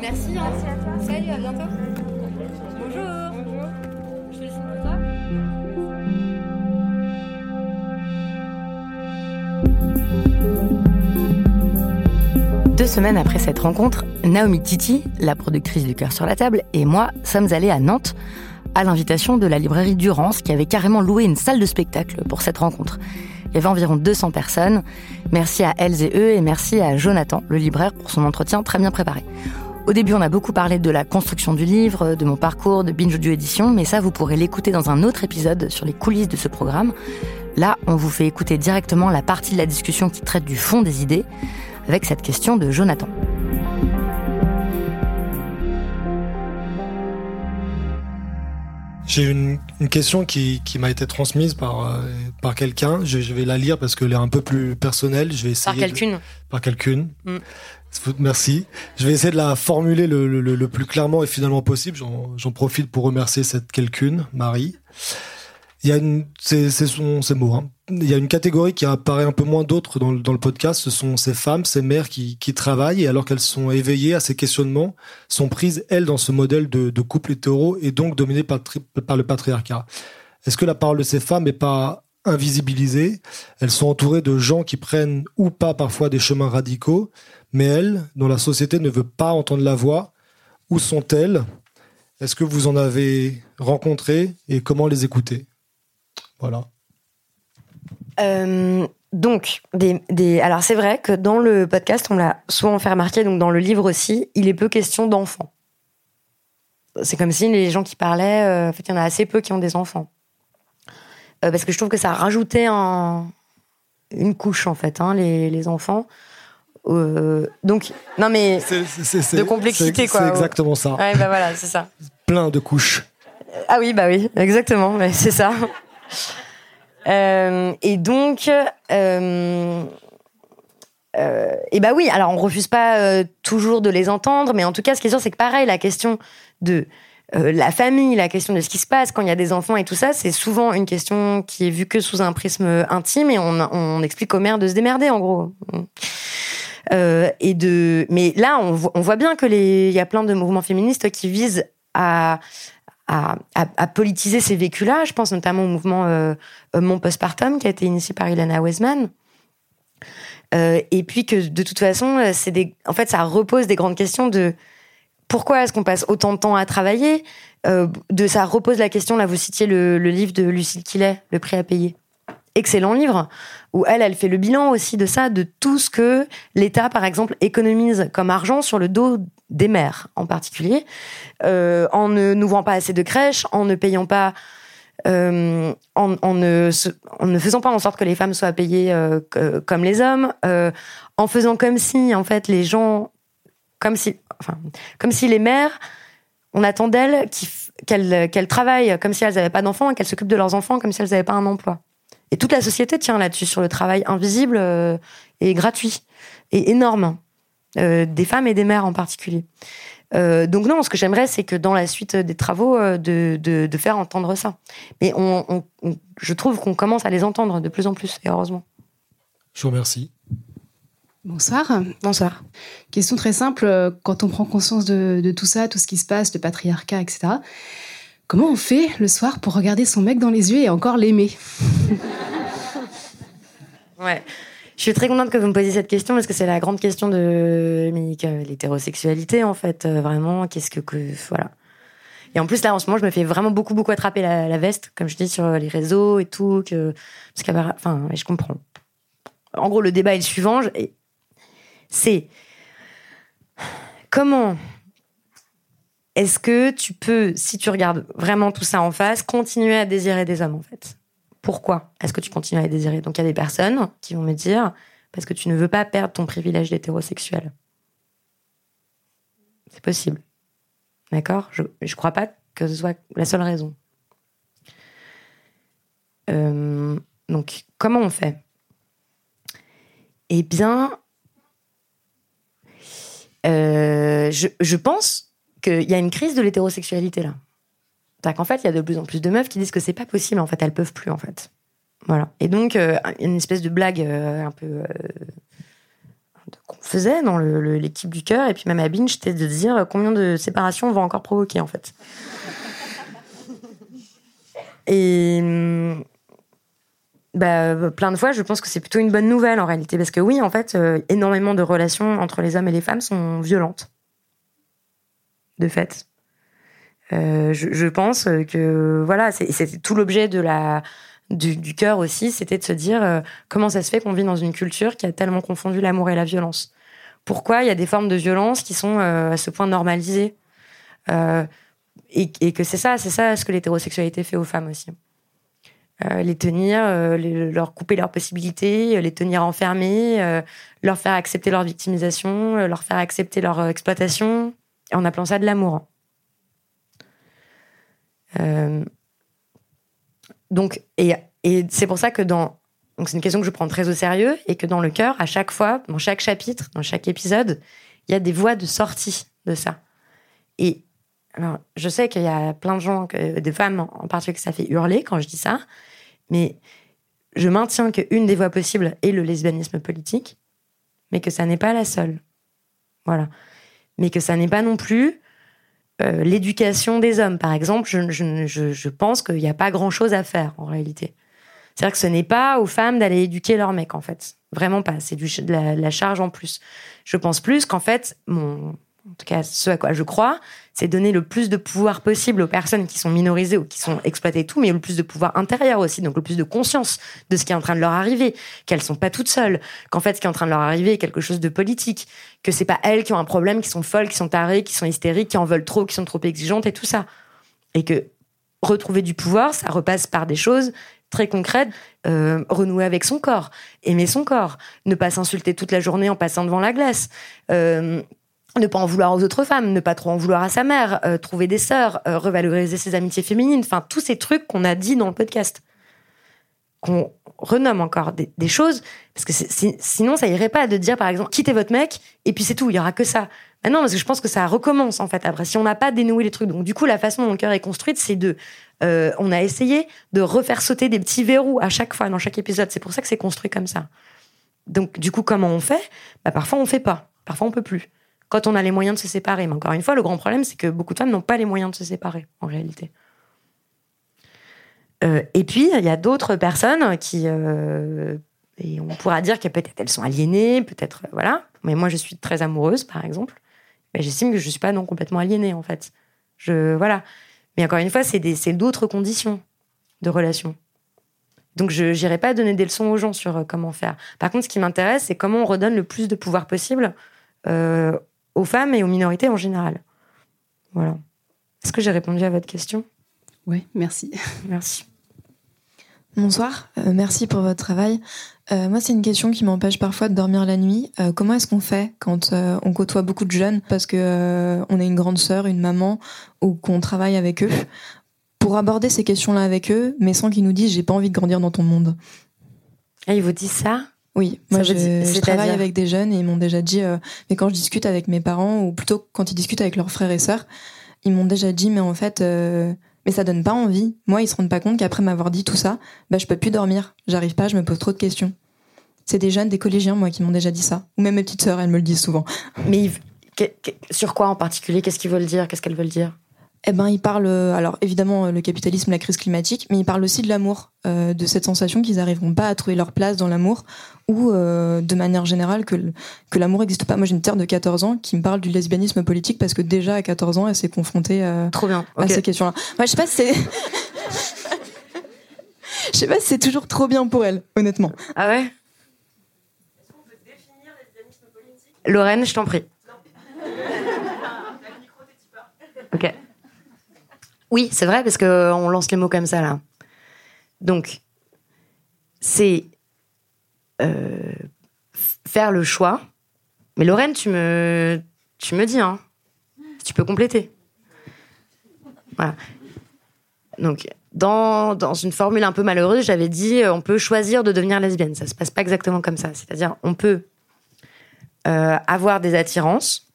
Merci, hein. Merci à toi. Salut, à bientôt. Bonjour. Bonjour. Je toi Deux semaines après cette rencontre, Naomi Titi, la productrice du Cœur sur la table, et moi sommes allés à Nantes à l'invitation de la librairie Durance qui avait carrément loué une salle de spectacle pour cette rencontre. Il y avait environ 200 personnes. Merci à elles et eux et merci à Jonathan, le libraire, pour son entretien très bien préparé. Au début, on a beaucoup parlé de la construction du livre, de mon parcours, de Binge Audio Édition, mais ça, vous pourrez l'écouter dans un autre épisode sur les coulisses de ce programme. Là, on vous fait écouter directement la partie de la discussion qui traite du fond des idées, avec cette question de Jonathan. J'ai une, question qui, qui m'a été transmise par, euh, par quelqu'un. Je, je, vais la lire parce qu'elle est un peu plus personnelle. Je vais essayer par quelqu'un Par quelqu'un. Mm. Merci. Je vais essayer de la formuler le, le, le plus clairement et finalement possible. J'en profite pour remercier cette quelqu'une, Marie. Il y a une, c'est, son, mots. Hein. Il y a une catégorie qui apparaît un peu moins d'autres dans, dans, le podcast. Ce sont ces femmes, ces mères qui, qui travaillent et alors qu'elles sont éveillées à ces questionnements, sont prises elles dans ce modèle de, de couple hétéro et donc dominées par, par le patriarcat. Est-ce que la parole de ces femmes n'est pas invisibilisée Elles sont entourées de gens qui prennent ou pas parfois des chemins radicaux, mais elles, dont la société ne veut pas entendre la voix, où sont-elles? Est-ce que vous en avez rencontré et comment les écouter? Voilà. Euh, donc, alors c'est vrai que dans le podcast, on l'a souvent fait remarquer, donc dans le livre aussi, il est peu question d'enfants. C'est comme si les gens qui parlaient, euh, en fait, il y en a assez peu qui ont des enfants. Euh, parce que je trouve que ça a rajouté un, une couche, en fait, hein, les, les, enfants. Euh, donc, non mais, de complexité, quoi. C'est exactement ça. Ouais, bah voilà, c'est ça. Plein de couches. Ah oui, bah oui, exactement, c'est ça. Euh, et donc, euh, euh, et bah oui, alors on refuse pas euh, toujours de les entendre, mais en tout cas, ce qui est sûr, c'est que pareil, la question de euh, la famille, la question de ce qui se passe quand il y a des enfants et tout ça, c'est souvent une question qui est vue que sous un prisme intime et on, explique aux mères de se démerder, en gros. Euh, et de, mais là, on, voit bien que les, il y a plein de mouvements féministes qui visent à politiser ces vécus-là. Je pense notamment au mouvement euh, Mon Postpartum qui a été initié par Ilana Weisman. Euh, et puis que de toute façon, c'est en fait, ça repose des grandes questions de pourquoi est-ce qu'on passe autant de temps à travailler. Euh, de ça repose la question. Là, vous citiez le, le livre de Lucille Quillet, Le prix à payer. Excellent livre où elle, elle fait le bilan aussi de ça, de tout ce que l'État, par exemple, économise comme argent sur le dos des mères en particulier, euh, en ne n'ouvrant pas assez de crèches, en ne payant pas, euh, en, en, ne, en ne faisant pas en sorte que les femmes soient payées euh, comme les hommes, euh, en faisant comme si en fait les gens, comme si, enfin, comme si les mères, on attend d'elles qu'elles qu'elles travaillent comme si elles n'avaient pas d'enfants et qu'elles s'occupent de leurs enfants comme si elles n'avaient pas un emploi. Et toute la société tient là-dessus sur le travail invisible euh, et gratuit et énorme. Euh, des femmes et des mères en particulier. Euh, donc non, ce que j'aimerais, c'est que dans la suite des travaux, de, de, faire entendre ça. Mais je trouve qu'on commence à les entendre de plus en plus, et heureusement. Je vous remercie. Bonsoir. Bonsoir. Question très simple, quand on prend conscience de, de, tout ça, tout ce qui se passe, le patriarcat, etc., comment on fait le soir pour regarder son mec dans les yeux et encore l'aimer Ouais. Je suis très contente que vous me posiez cette question parce que c'est la grande question de l'hétérosexualité en fait. Euh, vraiment, qu'est-ce que, que voilà. Et en plus là, en ce moment, je me fais vraiment beaucoup beaucoup attraper la, la veste, comme je dis sur les réseaux et tout, que parce enfin, je comprends. En gros, le débat est le suivant. C'est comment est-ce que tu peux, si tu regardes vraiment tout ça en face, continuer à désirer des hommes en fait? Pourquoi est-ce que tu continues à désirer? Donc il y a des personnes qui vont me dire parce que tu ne veux pas perdre ton privilège d'hétérosexuel. C'est possible. D'accord? Je ne crois pas que ce soit la seule raison. Euh, donc, comment on fait? Eh bien, euh, je, pense qu'il y a une crise de l'hétérosexualité là. C'est-à-dire qu'en fait, il y a de plus en plus de meufs qui disent que c'est pas possible. En fait, elles peuvent plus. En fait, voilà. Et donc, euh, une espèce de blague euh, un peu euh, qu'on faisait dans l'équipe du cœur, et puis même à Binge, c'était de dire combien de séparations on va encore provoquer, en fait. Et bah, plein de fois, je pense que c'est plutôt une bonne nouvelle en réalité, parce que oui, en fait, euh, énormément de relations entre les hommes et les femmes sont violentes, de fait. Euh, je, pense que voilà, c'est tout l'objet du, cœur aussi, c'était de se dire euh, comment ça se fait qu'on vit dans une culture qui a tellement confondu l'amour et la violence, pourquoi il y a des formes de violence qui sont à ce point normalisées? Et, que c'est ça, c'est ça ce que l'hétérosexualité fait aux femmes aussi. Euh, les tenir, euh, leur couper leurs possibilités, euh, les tenir enfermés, leur faire accepter leur victimisation, leur faire accepter leur exploitation, en appelant ça de l'amour. donc, et, et c'est pour ça que dans. Donc, c'est une question que je prends très au sérieux et que dans le cœur, à chaque fois, dans chaque chapitre, dans chaque épisode, il y a des voies de sortie de ça. Et alors, je sais qu'il y a plein de gens, des femmes en particulier, que ça fait hurler quand je dis ça, mais je maintiens qu'une des voies possibles est le lesbianisme politique, mais que ça n'est pas la seule. Voilà. Mais que ça n'est pas non plus euh, l'éducation des hommes. Par exemple, je, pense qu'il n'y a pas grand-chose à faire en réalité. C'est-à-dire que ce n'est pas aux femmes d'aller éduquer leurs mecs, en fait. Vraiment pas. C'est de la charge en plus. Je pense plus qu'en fait, mon, en tout cas ce à quoi je crois, c'est donner le plus de pouvoir possible aux personnes qui sont minorisées ou qui sont exploitées tout, mais le plus de pouvoir intérieur aussi, donc le plus de conscience de ce qui est en train de leur arriver, qu'elles sont pas toutes seules, qu'en fait ce qui est en train de leur arriver est quelque chose de politique, que c'est pas elles qui ont un problème, qui sont folles, qui sont tarées, qui sont hystériques, qui en veulent trop, qui sont trop exigeantes et tout ça, et que retrouver du pouvoir, ça repasse par des choses très concrètes, euh, renouer avec son corps, aimer son corps, ne pas s'insulter toute la journée en passant devant la glace. Euh, ne pas en vouloir aux autres femmes, ne pas trop en vouloir à sa mère, euh, trouver des sœurs, euh, revaloriser ses amitiés féminines, enfin tous ces trucs qu'on a dit dans le podcast, qu'on renomme encore des, choses, parce que sinon ça irait pas de dire par exemple quittez votre mec et puis c'est tout, il y aura que ça. Mais non, parce que je pense que ça recommence en fait après si on n'a pas dénoué les trucs. Donc du coup la façon dont le cœur est construite, c'est de, euh, on a essayé de refaire sauter des petits verrous à chaque fois dans chaque épisode. C'est pour ça que c'est construit comme ça. Donc du coup comment on fait? Bah, Parfois on fait pas, parfois on peut plus quand on a les moyens de se séparer. Mais encore une fois, le grand problème, c'est que beaucoup de femmes n'ont pas les moyens de se séparer, en réalité. Euh, et puis, il y a d'autres personnes qui. Euh, et on pourra dire que peut-être elles sont aliénées, peut-être. Euh, voilà. Mais moi, je suis très amoureuse, par exemple. Mais j'estime que je ne suis pas non complètement aliénée, en fait. Je, voilà. Mais encore une fois, c'est d'autres conditions de relation. Donc, je n'irai pas donner des leçons aux gens sur comment faire. Par contre, ce qui m'intéresse, c'est comment on redonne le plus de pouvoir possible aux femmes et aux minorités en général. Voilà. Est-ce que j'ai répondu à votre question? Oui, merci. Merci. Bonsoir, euh, merci pour votre travail. Euh, moi, c'est une question qui m'empêche parfois de dormir la nuit. Euh, comment est-ce qu'on fait quand on côtoie beaucoup de jeunes parce que on est une grande sœur, une maman, ou qu'on travaille avec eux, pour aborder ces questions-là avec eux, mais sans qu'ils nous disent j'ai pas envie de grandir dans ton monde? Ah, ils vous disent ça? Oui, moi je, travaille avec des jeunes et ils m'ont déjà dit, euh, mais quand je discute avec mes parents, ou plutôt quand ils discutent avec leurs frères et sœurs, ils m'ont déjà dit, mais en fait, euh, mais ça donne pas envie. Moi, ils se rendent pas compte qu'après m'avoir dit tout ça, bah, je peux plus dormir. J'arrive pas, je me pose trop de questions. C'est des jeunes, des collégiens, moi, qui m'ont déjà dit ça. Ou même mes petites sœurs, elles me le disent souvent. Mais sur quoi en particulier? Qu'est-ce qu'ils veulent dire? Qu'est-ce qu'elles veulent dire? Eh ben, il parle, euh, alors évidemment, le capitalisme, la crise climatique, mais il parle aussi de l'amour, euh, de cette sensation qu'ils n'arriveront pas à trouver leur place dans l'amour, ou euh, de manière générale que, que l'amour n'existe pas. Moi, j'ai une terre de 14 ans qui me parle du lesbianisme politique parce que déjà à 14 ans, elle s'est confrontée Trop bien. à ces questions-là. Moi, je sais pas si c'est. Je sais pas si c'est toujours trop bien pour elle, honnêtement. Ah ouais? Lorraine, je t'en prie. Ok. Oui, c'est vrai, parce qu'on lance les mots comme ça, là. Donc, c'est euh, faire le choix. Mais Lorraine, tu me, tu me dis, hein, tu peux compléter. Voilà. Donc, dans, dans, une formule un peu malheureuse, j'avais dit euh, on peut choisir de devenir lesbienne. Ça se passe pas exactement comme ça. C'est-à-dire, on peut euh, avoir des attirances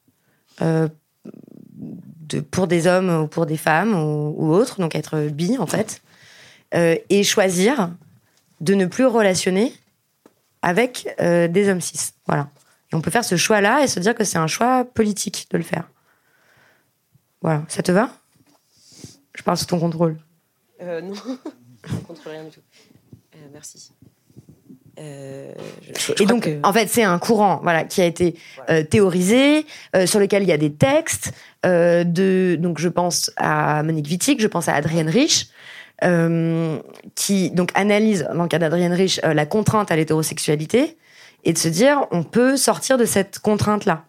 pour des hommes ou pour des femmes ou, autres, donc être bi en fait, euh, et choisir de ne plus relationner avec euh, des hommes cis. Voilà. Et on peut faire ce choix-là et se dire que c'est un choix politique de le faire. Voilà. Ça te va? Je parle sous ton contrôle. Euh, non, je ne contrôle rien du tout. merci. Euh, et donc, en fait, c'est un courant, voilà, qui a été euh, théorisé, euh, sur lequel il y a des textes. de, donc, je pense à Monique Wittig, je pense à Adrienne Rich, qui donc analyse, dans le cas d'Adrienne Rich, la contrainte à l'hétérosexualité et de se dire on peut sortir de cette contrainte là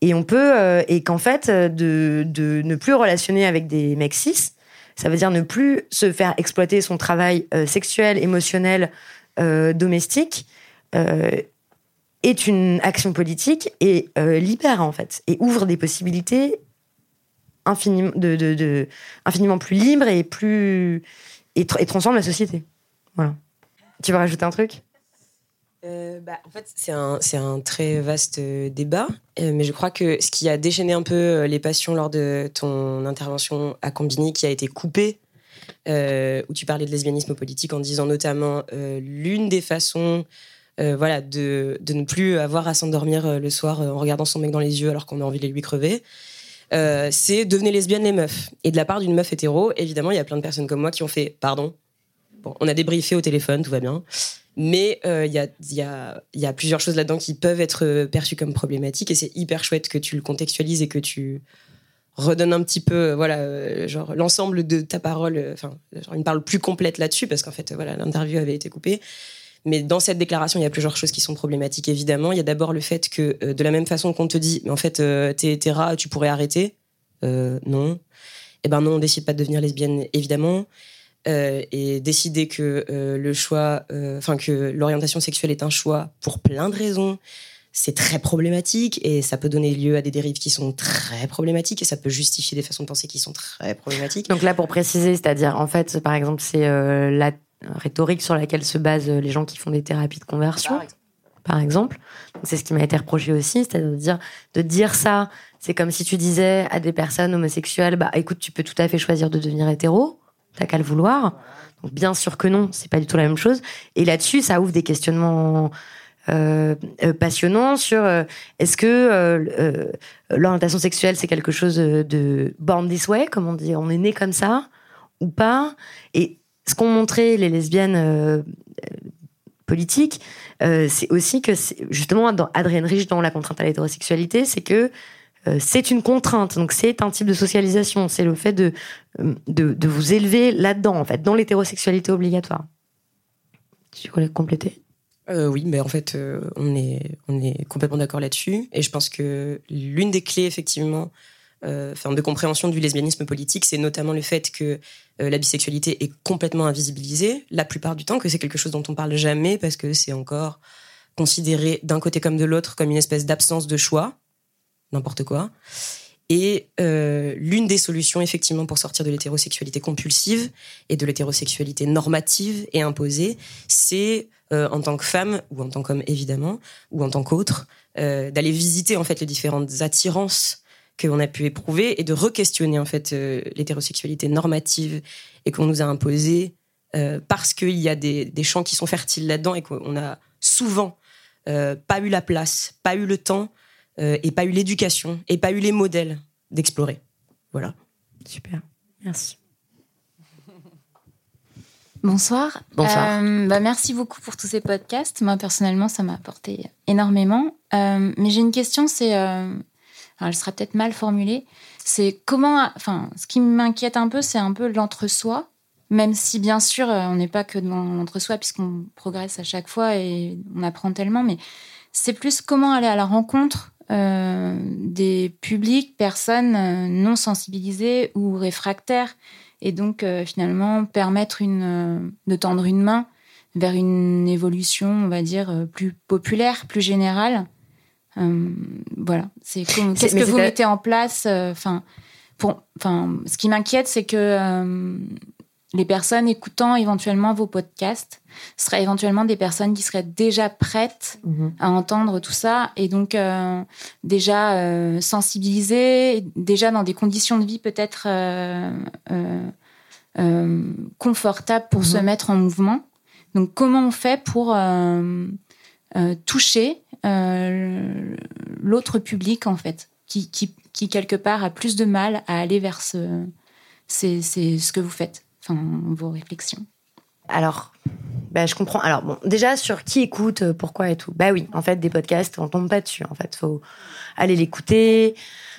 et on peut et qu'en fait de, de, ne plus relationner avec des mecs cis ça veut dire ne plus se faire exploiter son travail sexuel émotionnel domestique est une action politique et libère en fait et ouvre des possibilités infiniment de, infiniment plus libres et plus et, transforme la société. Voilà. Tu veux rajouter un truc? Euh, bah, en fait, c'est un, un, très vaste euh, débat, euh, mais je crois que ce qui a déchaîné un peu les passions lors de ton intervention à Combini, qui a été coupée, où tu parlais de lesbianisme politique en disant notamment l'une des façons voilà, de, de, ne plus avoir à s'endormir le soir en regardant son mec dans les yeux alors qu'on a envie de lui crever. c'est devenez lesbienne les meufs. Et de la part d'une meuf hétéro, évidemment, il y a plein de personnes comme moi qui ont fait pardon. Bon, on a débriefé au téléphone, tout va bien. Mais euh, il y, a, plusieurs choses là-dedans qui peuvent être perçues comme problématiques et c'est hyper chouette que tu le contextualises et que tu redonnes un petit peu voilà euh, genre l'ensemble de ta parole euh, enfin une parole plus complète là-dessus parce qu'en fait voilà l'interview avait été coupée mais dans cette déclaration, il y a plusieurs choses qui sont problématiques, évidemment. Il y a d'abord le fait que, de la même façon qu'on te dit, mais en fait, t'es, t'es tu pourrais arrêter. non. Eh ben non, on décide pas de devenir lesbienne, évidemment. Euh, et décider que euh, le choix, euh, enfin que l'orientation sexuelle est un choix pour plein de raisons, c'est très problématique et ça peut donner lieu à des dérives qui sont très problématiques et ça peut justifier des façons de penser qui sont très problématiques. Donc là, pour préciser, c'est-à-dire, en fait, par exemple, c'est la rhétorique sur laquelle se basent les gens qui font des thérapies de conversion. Par exemple, c'est ce qui m'a été reproché aussi, c'est-à-dire de dire, de dire ça, c'est comme si tu disais à des personnes homosexuelles, bah écoute, tu peux tout à fait choisir de devenir hétéro, T'as qu'à le vouloir. Donc bien sûr que non, c'est pas du tout la même chose. Et là-dessus, ça ouvre des questionnements euh, euh passionnants sur euh, est-ce que l'orientation sexuelle c'est quelque chose de born this way, comme on dit, on est né comme ça ou pas? Et ce qu'ont montré les lesbiennes politiques, c'est aussi que justement dans Adrienne Rich dans la contrainte à l'hétérosexualité, c'est que c'est une contrainte, donc c'est un type de socialisation, c'est le fait de, euh, de, vous élever là-dedans, en fait, dans l'hétérosexualité obligatoire. Tu voulais compléter? Euh, Oui, mais en fait, on, est, on est complètement d'accord là-dessus. Et je pense que l'une des clés, effectivement, enfin, de compréhension du lesbianisme politique, c'est notamment le fait que la bisexualité est complètement invisibilisée, la plupart du temps, que c'est quelque chose dont on parle jamais parce que c'est encore considéré d'un côté comme de l'autre comme une espèce d'absence de choix n'importe quoi. Et euh, l'une des solutions, effectivement, pour sortir de l'hétérosexualité compulsive et de l'hétérosexualité normative et imposée, c'est, euh, en tant que femme, ou en tant qu'homme, évidemment, ou en tant qu'autre, euh, d'aller visiter, en fait, les différentes attirances qu'on a pu éprouver et de re-questionner, en fait, l'hétérosexualité normative et qu'on nous a imposée parce qu'il y a des, des, champs qui sont fertiles là-dedans et qu'on a souvent pas eu la place, pas eu le temps euh, et pas eu l'éducation et pas eu les modèles d'explorer. Voilà. Super. Merci. Bonsoir. Bonsoir. Euh, bah, merci beaucoup pour tous ces podcasts. Moi, personnellement, ça m'a apporté énormément. Euh, mais j'ai une question, c'est. alors, elle sera peut-être mal formulée. C'est comment. Enfin, ce qui m'inquiète un peu, c'est un peu l'entre-soi. Même si, bien sûr, on n'est pas que dans l'entre-soi, puisqu'on progresse à chaque fois et on apprend tellement. Mais c'est plus comment aller à la rencontre euh, des publics, personnes euh, non sensibilisées ou réfractaires, et donc euh, finalement permettre une, de tendre une main vers une évolution, on va dire, plus populaire, plus générale. voilà, c'est qu'est-ce que vous mettez en place Enfin, enfin, ce qui m'inquiète, c'est que les personnes écoutant éventuellement vos podcasts seraient éventuellement des personnes qui seraient déjà prêtes mhm. à entendre tout ça et donc euh, déjà euh, sensibilisées, déjà dans des conditions de vie peut-être euh, confortables pour se mhm. mettre en mouvement. Donc comment on fait pour toucher l'autre public en fait, qui, qui, qui, quelque part a plus de mal à aller vers ce, c'est ce que vous faites? Vos réflexions Alors, bah, je comprends. Alors, bon, déjà, sur qui écoute, euh, pourquoi et tout. Bah oui, en fait, des podcasts, on tombe pas dessus. En fait, faut aller l'écouter,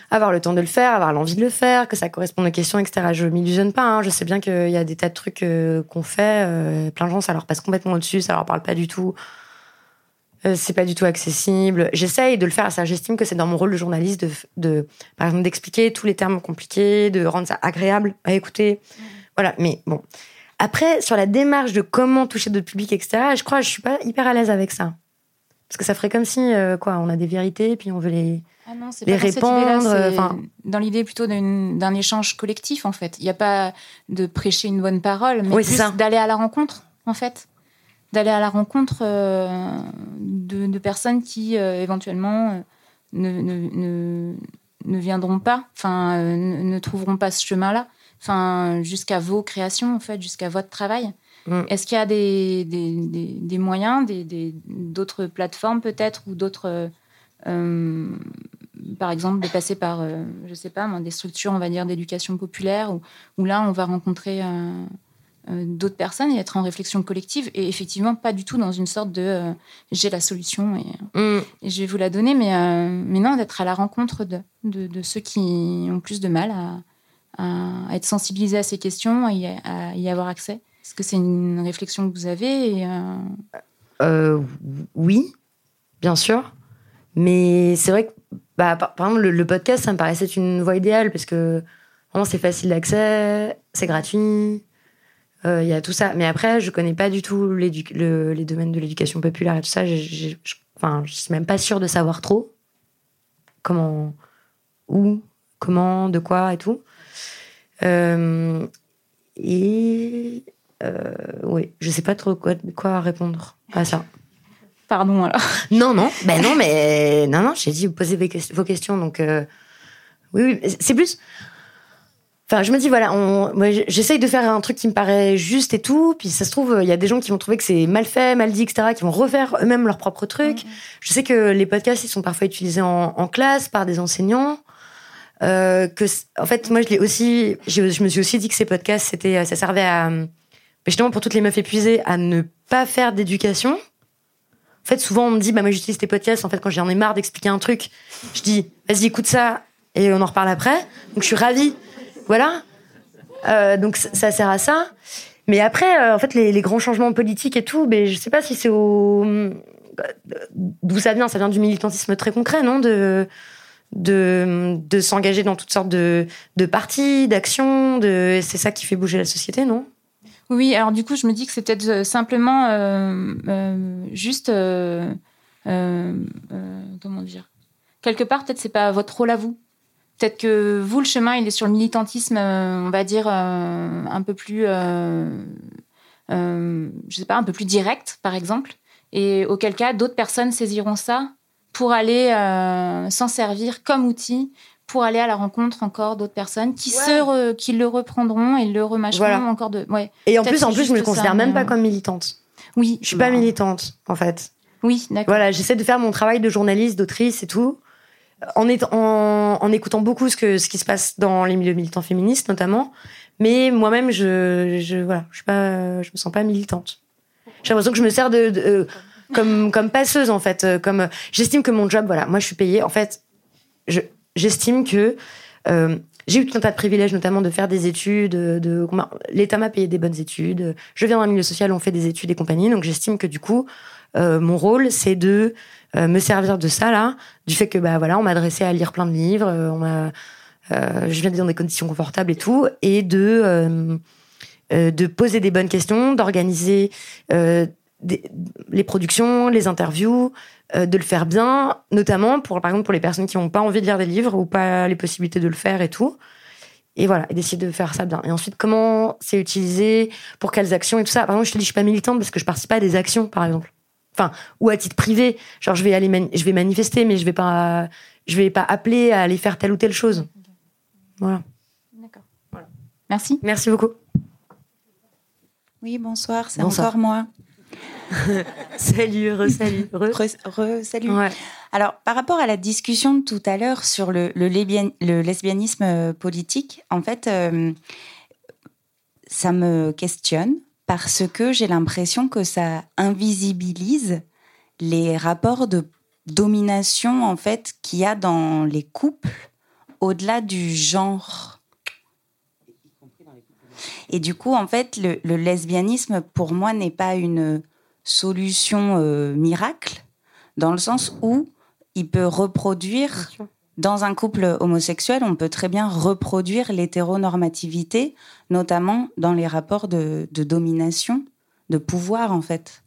avoir le temps de le faire, avoir l'envie de le faire, que ça corresponde aux questions, etc. Je m'illusionne pas. Hein. Je sais bien qu'il y a des tas de trucs euh, qu'on fait. Euh, plein de gens, ça leur passe complètement au-dessus, ça leur parle pas du tout. C'est pas du tout accessible. J'essaye de le faire. Ça, j'estime que c'est dans mon rôle de journaliste de, de par exemple, d'expliquer tous les termes compliqués, de rendre ça agréable à écouter. Voilà. Mais bon. Après, sur la démarche de comment toucher d'autres publics, etc., je crois que je suis pas hyper à l'aise avec ça. Parce que ça ferait comme si, euh, quoi, on a des vérités, puis on veut les, ah non, les pas répandre. Euh, enfin, dans l'idée plutôt d'un échange collectif, en fait. Il n'y a pas de prêcher une bonne parole, mais plus d'aller à la rencontre, en fait d'aller à la rencontre euh, de, personnes qui euh, éventuellement euh, ne, ne, ne, viendront pas, enfin ne, trouveront pas ce chemin-là, enfin jusqu'à vos créations en fait, jusqu'à votre travail. Mm. Est-ce qu'il y a des, des, des, moyens, d'autres plateformes peut-être ou d'autres par exemple, de passer par, je sais pas, des structures, on va dire, d'éducation populaire, où, où, là, on va rencontrer euh, d'autres personnes et être en réflexion collective et effectivement pas du tout dans une sorte de euh, j'ai la solution et, mm. et, je vais vous la donner mais, euh, mais non d'être à la rencontre de, de, ceux qui ont plus de mal à, à, être sensibilisés à ces questions et à, y avoir accès est-ce que c'est une réflexion que vous avez oui bien sûr mais c'est vrai que bah, par, exemple le, podcast ça me paraissait une voie idéale parce que vraiment c'est facile d'accès c'est gratuit euh, il y a tout ça. Mais après, je connais pas du tout les domaines de l'éducation populaire et tout ça. Je, enfin, je suis même pas sûre de savoir trop comment, où, comment, de quoi et tout. Euh, et euh, oui, je sais pas trop quoi, quoi répondre à ça. Pardon alors. Non, non, ben non, mais non, non, j'ai dit vous posez vos questions, donc euh, oui, oui, c'est plus. Enfin, je me dis, voilà, on, j'essaye de faire un truc qui me paraît juste et tout. Puis ça se trouve, il y a des gens qui vont trouver que c'est mal fait, mal dit, etc., qui vont refaire eux-mêmes leur propre truc. Je sais que les podcasts, ils sont parfois utilisés en, en classe par des enseignants. Euh, que, en fait, moi, je l'ai aussi, je, me suis aussi dit que ces podcasts, c'était, ça servait à, justement pour toutes les meufs épuisées, à ne pas faire d'éducation. En fait, souvent, on me dit, bah, moi, j'utilise tes podcasts. En fait, quand j'en ai marre d'expliquer un truc, je dis, vas-y, écoute ça, et on en reparle après. Donc, je suis ravie voilà. Euh, donc ça sert à ça. Mais après, euh, en fait, les, grands changements politiques et tout, mais je sais pas si c'est au d'où ça vient. Ça vient du militantisme très concret, non? De de, de s'engager dans toutes sortes de, de d'actions. De... C'est ça qui fait bouger la société, non? Oui, alors du coup, je me dis que c'est peut-être euh, simplement juste. comment dire? Quelque part, peut-être c'est pas votre rôle à vous. Peut-être que vous, le chemin, il est sur le militantisme, euh, on va dire, euh, un peu plus, euh, je sais pas, un peu plus direct, par exemple. Et auquel cas, d'autres personnes saisiront ça pour aller s'en servir comme outil pour aller à la rencontre encore d'autres personnes qui se qui le reprendront et le remâcheront encore de ouais. Et en plus en plus je me considère même pas comme militante. Oui, je suis pas militante en fait. Oui, d'accord. Voilà, j'essaie de faire mon travail de journaliste, d'autrice et tout en, en, écoutant beaucoup ce, que, ce qui se passe dans les milieux militants féministes notamment. Mais moi-même, je, je, voilà, je, suis pas, je me sens pas militante. J'ai l'impression que je me sers de, euh, comme, comme passeuse en fait. Euh, comme j'estime que mon job, voilà, moi je suis payée. En fait, j'estime que euh, j'ai eu tout un tas de privilèges, notamment de faire des études. De, l'État m'a payé des bonnes études. Je viens d'un milieu social, on fait des études et compagnie. Donc j'estime que du coup, mon rôle, c'est de euh, me servir de ça là, du fait que bah voilà, on m'a adressé à lire plein de livres, euh, on m'a, euh, je viens dans des conditions confortables et tout, et de de poser des bonnes questions, d'organiser les productions, les interviews, de le faire bien, notamment pour par exemple pour les personnes qui n'ont pas envie de lire des livres ou pas les possibilités de le faire et tout. Et voilà, et d'essayer de faire ça bien. Et ensuite, comment c'est utilisé, pour quelles actions et tout ça. Par exemple, je te dis, je suis pas militante parce que je participe pas à des actions, par exemple. Enfin ou à titre privé. Genre je vais aller je vais manifester mais je vais pas je vais pas appeler à aller faire telle ou telle chose. Voilà. D'accord. Voilà. merci. Merci beaucoup. Oui bonsoir c'est encore moi salut re salut re, salut alors par rapport à la discussion de tout à l'heure sur le, le, lesbianisme euh, politique en fait euh, ça me questionne parce que j'ai l'impression que ça invisibilise les rapports de domination en fait qu'il y a dans les couples au-delà du genre. Et du coup, en fait, le, lesbianisme, pour moi, n'est pas une solution euh, miracle, dans le sens où il peut reproduire dans un couple homosexuel, on peut très bien reproduire l'hétéronormativité, notamment dans les rapports de, domination, de pouvoir en fait.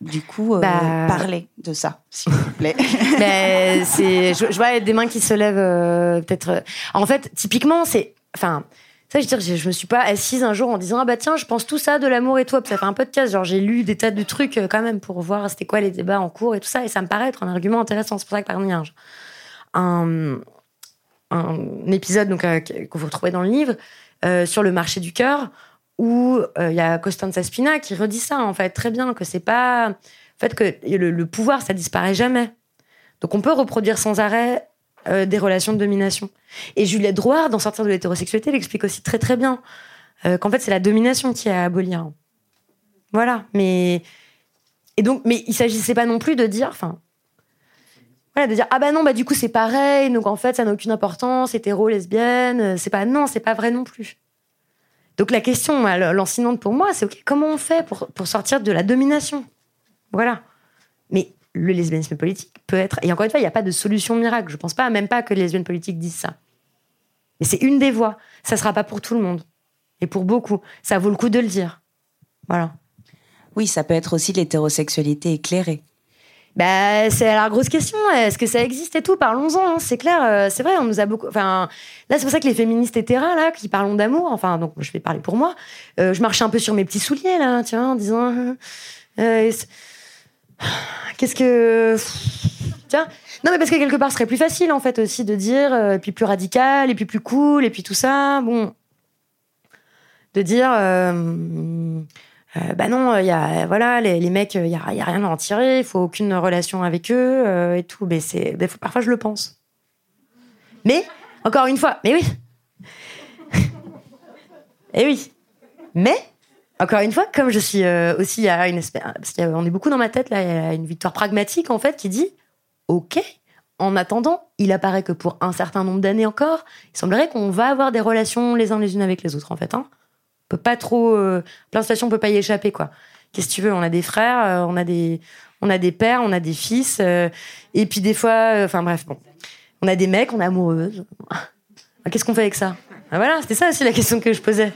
Du coup, euh, bah, parlez de ça, s'il vous plaît. Ben, c'est, je, vois des mains qui se lèvent, euh, peut-être. Euh, en fait, typiquement, c'est, enfin, je me suis pas assise un jour en disant ah bah tiens, je pense tout ça de l'amour et toi. ça fait un podcast, genre j'ai lu des tas de trucs quand même pour voir c'était quoi les débats en cours et tout ça, et ça me paraît être un argument intéressant. C'est pour ça que parmi un, un, un épisode donc que vous retrouvez dans le livre sur le marché du cœur où euh, il y a Costanza Spina qui redit ça en fait très bien que c'est pas en fait que le, pouvoir ça disparaît jamais. Donc on peut reproduire sans arrêt euh, des relations de domination. Et Juliette Drouard dans Sortir de l'hétérosexualité l'explique aussi très très bien euh, qu'en fait c'est la domination qui est à abolir. Voilà, mais et donc mais il s'agissait pas non plus de dire enfin voilà, de dire ah bah non bah du coup c'est pareil donc en fait ça n'a aucune importance hétéro lesbienne c'est pas non c'est pas vrai non plus donc la question lancinante pour moi, c'est comment on fait pour, pour sortir de la domination? Voilà. Mais le lesbianisme politique peut être. Et encore une fois, il n'y a pas de solution miracle. Je ne pense pas, même pas que les lesbiennes politiques disent ça. Mais c'est une des voies. Ça ne sera pas pour tout le monde. Et pour beaucoup. Ça vaut le coup de le dire. Voilà. Oui, ça peut être aussi l'hétérosexualité éclairée. Bah, c'est la grosse question. Est-ce que ça existe et tout? Parlons-en. Hein. C'est clair. Euh, c'est vrai. On nous a beaucoup. Enfin, là, c'est pour ça que les féministes hétéras là, qui parlent d'amour. Enfin, donc je vais parler pour moi. Euh, je marchais un peu sur mes petits souliers là, tu vois, en disant. Euh, qu'est-ce que. Tiens. Non, mais parce que quelque part, ce serait plus facile en fait aussi de dire, et puis plus radical, et puis plus cool, et puis tout ça. Bon, de dire. Euh, bah non, il y a voilà, les, mecs, il y a, y a, rien à en tirer, il faut aucune relation avec eux euh, et tout. Mais c'est parfois je le pense. Mais encore une fois, mais oui. et oui. Mais encore une fois, comme je suis euh, aussi, a une espèce, parce qu'on est beaucoup dans ma tête là, il y a une victoire pragmatique en fait qui dit, ok. En attendant, il apparaît que pour un certain nombre d'années encore, il semblerait qu'on va avoir des relations les uns les unes avec les autres en fait. Hein peut pas trop. Euh, plein de stations, on peut pas y échapper, quoi. Qu'est-ce que tu veux On a des frères, euh, on a des, on a des pères, on a des fils, euh, et puis des fois, enfin bref, bon, on a des mecs, on est amoureuses. Qu'est-ce qu'on fait avec ça? Ah, Voilà, c'était ça aussi la question que je posais.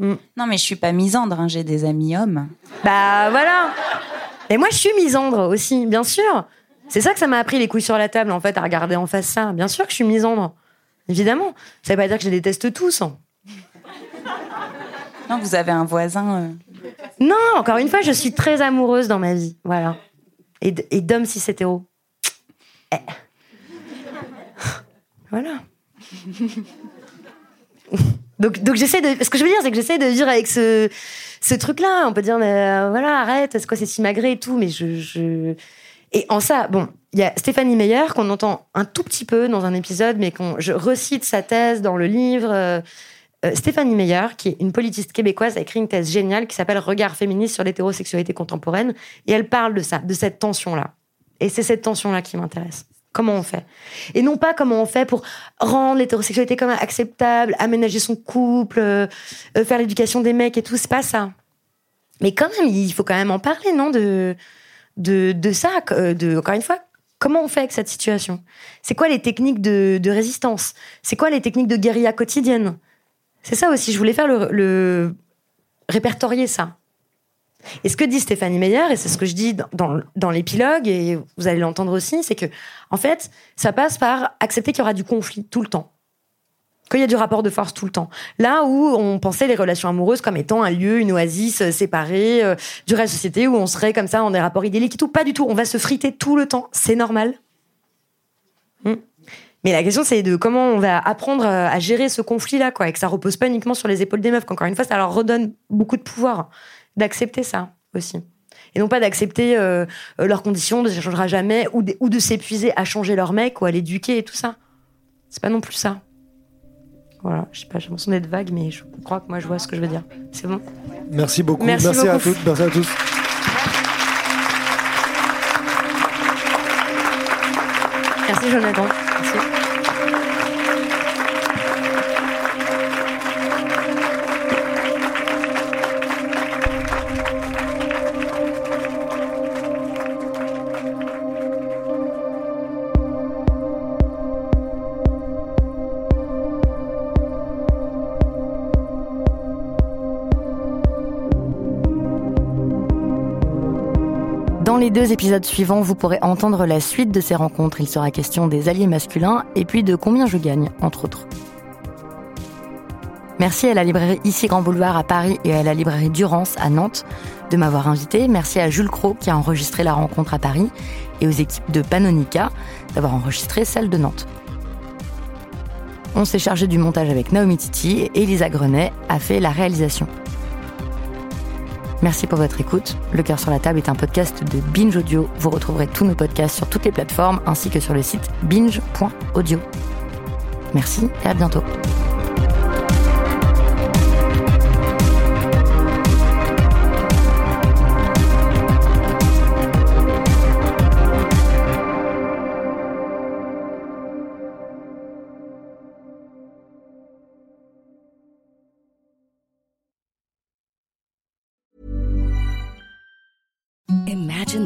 Mm. Non, mais je suis pas misandre, hein, j'ai des amis hommes. Bah voilà. Et moi, je suis misandre aussi, bien sûr. C'est ça que ça m'a appris les couilles sur la table, en fait, à regarder en face ça. Bien sûr que je suis misandre. Évidemment. Ça veut pas dire que je les déteste tous. Hein. Non, vous avez un voisin. Euh. Non, encore une fois, je suis très amoureuse dans ma vie. Voilà. Et, et d'hommes cis hétéros. Eh. Voilà. donc, donc j'essaie de. Ce que je veux dire, c'est que j'essaie de vivre avec ce, ce truc-là. On peut dire, mais euh, voilà, arrête, c'est quoi, c'est si magré et tout. Mais je, je... Et en ça, bon, il y a Stéphanie Meyer qu'on entend un tout petit peu dans un épisode, mais quand je recite sa thèse dans le livre. Euh, euh, Stéphanie Meyer, qui est une politiste québécoise, a écrit une thèse géniale qui s'appelle Regard féministe sur l'hétérosexualité contemporaine. Et elle parle de ça, de cette tension-là. Et c'est cette tension-là qui m'intéresse. Comment on fait? Et non pas comment on fait pour rendre l'hétérosexualité comme acceptable, aménager son couple, euh, euh, faire l'éducation des mecs et tout. C'est pas ça. Mais quand même, il faut quand même en parler, non? De, de, de ça. De, encore une fois, comment on fait avec cette situation? C'est quoi les techniques de, de résistance? C'est quoi les techniques de guérilla quotidienne? C'est ça aussi, je voulais faire le, répertorier ça. Et ce que dit Stéphanie Meyer, et c'est ce que je dis dans, dans, l'épilogue, et vous allez l'entendre aussi, c'est que, en fait, ça passe par accepter qu'il y aura du conflit tout le temps. Qu'il y a du rapport de force tout le temps. Là où on pensait les relations amoureuses comme étant un lieu, une oasis euh, séparée euh, du reste de la société, où on serait comme ça en des rapports idylliques et tout. Pas du tout. On va se friter tout le temps. C'est normal. Hmm. Mais la question, c'est de comment on va apprendre à gérer ce conflit-là, quoi, et que ça repose pas uniquement sur les épaules des meufs, qu'encore une fois, ça leur redonne beaucoup de pouvoir d'accepter ça aussi. Et non pas d'accepter euh, leurs conditions, de ça changera jamais, ou de, ou de s'épuiser à changer leur mec ou à l'éduquer et tout ça. C'est pas non plus ça. Voilà, je sais pas, j'ai l'impression d'être vague, mais je crois que moi je vois ce que je veux dire. C'est bon? Merci beaucoup. Merci, à toutes. Merci à tous. Merci Jonathan. Dans les deux épisodes suivants, vous pourrez entendre la suite de ces rencontres. Il sera question des alliés masculins et puis de combien je gagne, entre autres. Merci à la librairie Ici Grand Boulevard à Paris et à la librairie Durance à Nantes de m'avoir invité. Merci à Jules Cro qui a enregistré la rencontre à Paris et aux équipes de Panonica d'avoir enregistré celle de Nantes. On s'est chargé du montage avec Naomi Titi et Elisa Grenet a fait la réalisation. Merci pour votre écoute. Le cœur sur la table est un podcast de Binge Audio. Vous retrouverez tous nos podcasts sur toutes les plateformes ainsi que sur le site binge.audio. Merci et à bientôt.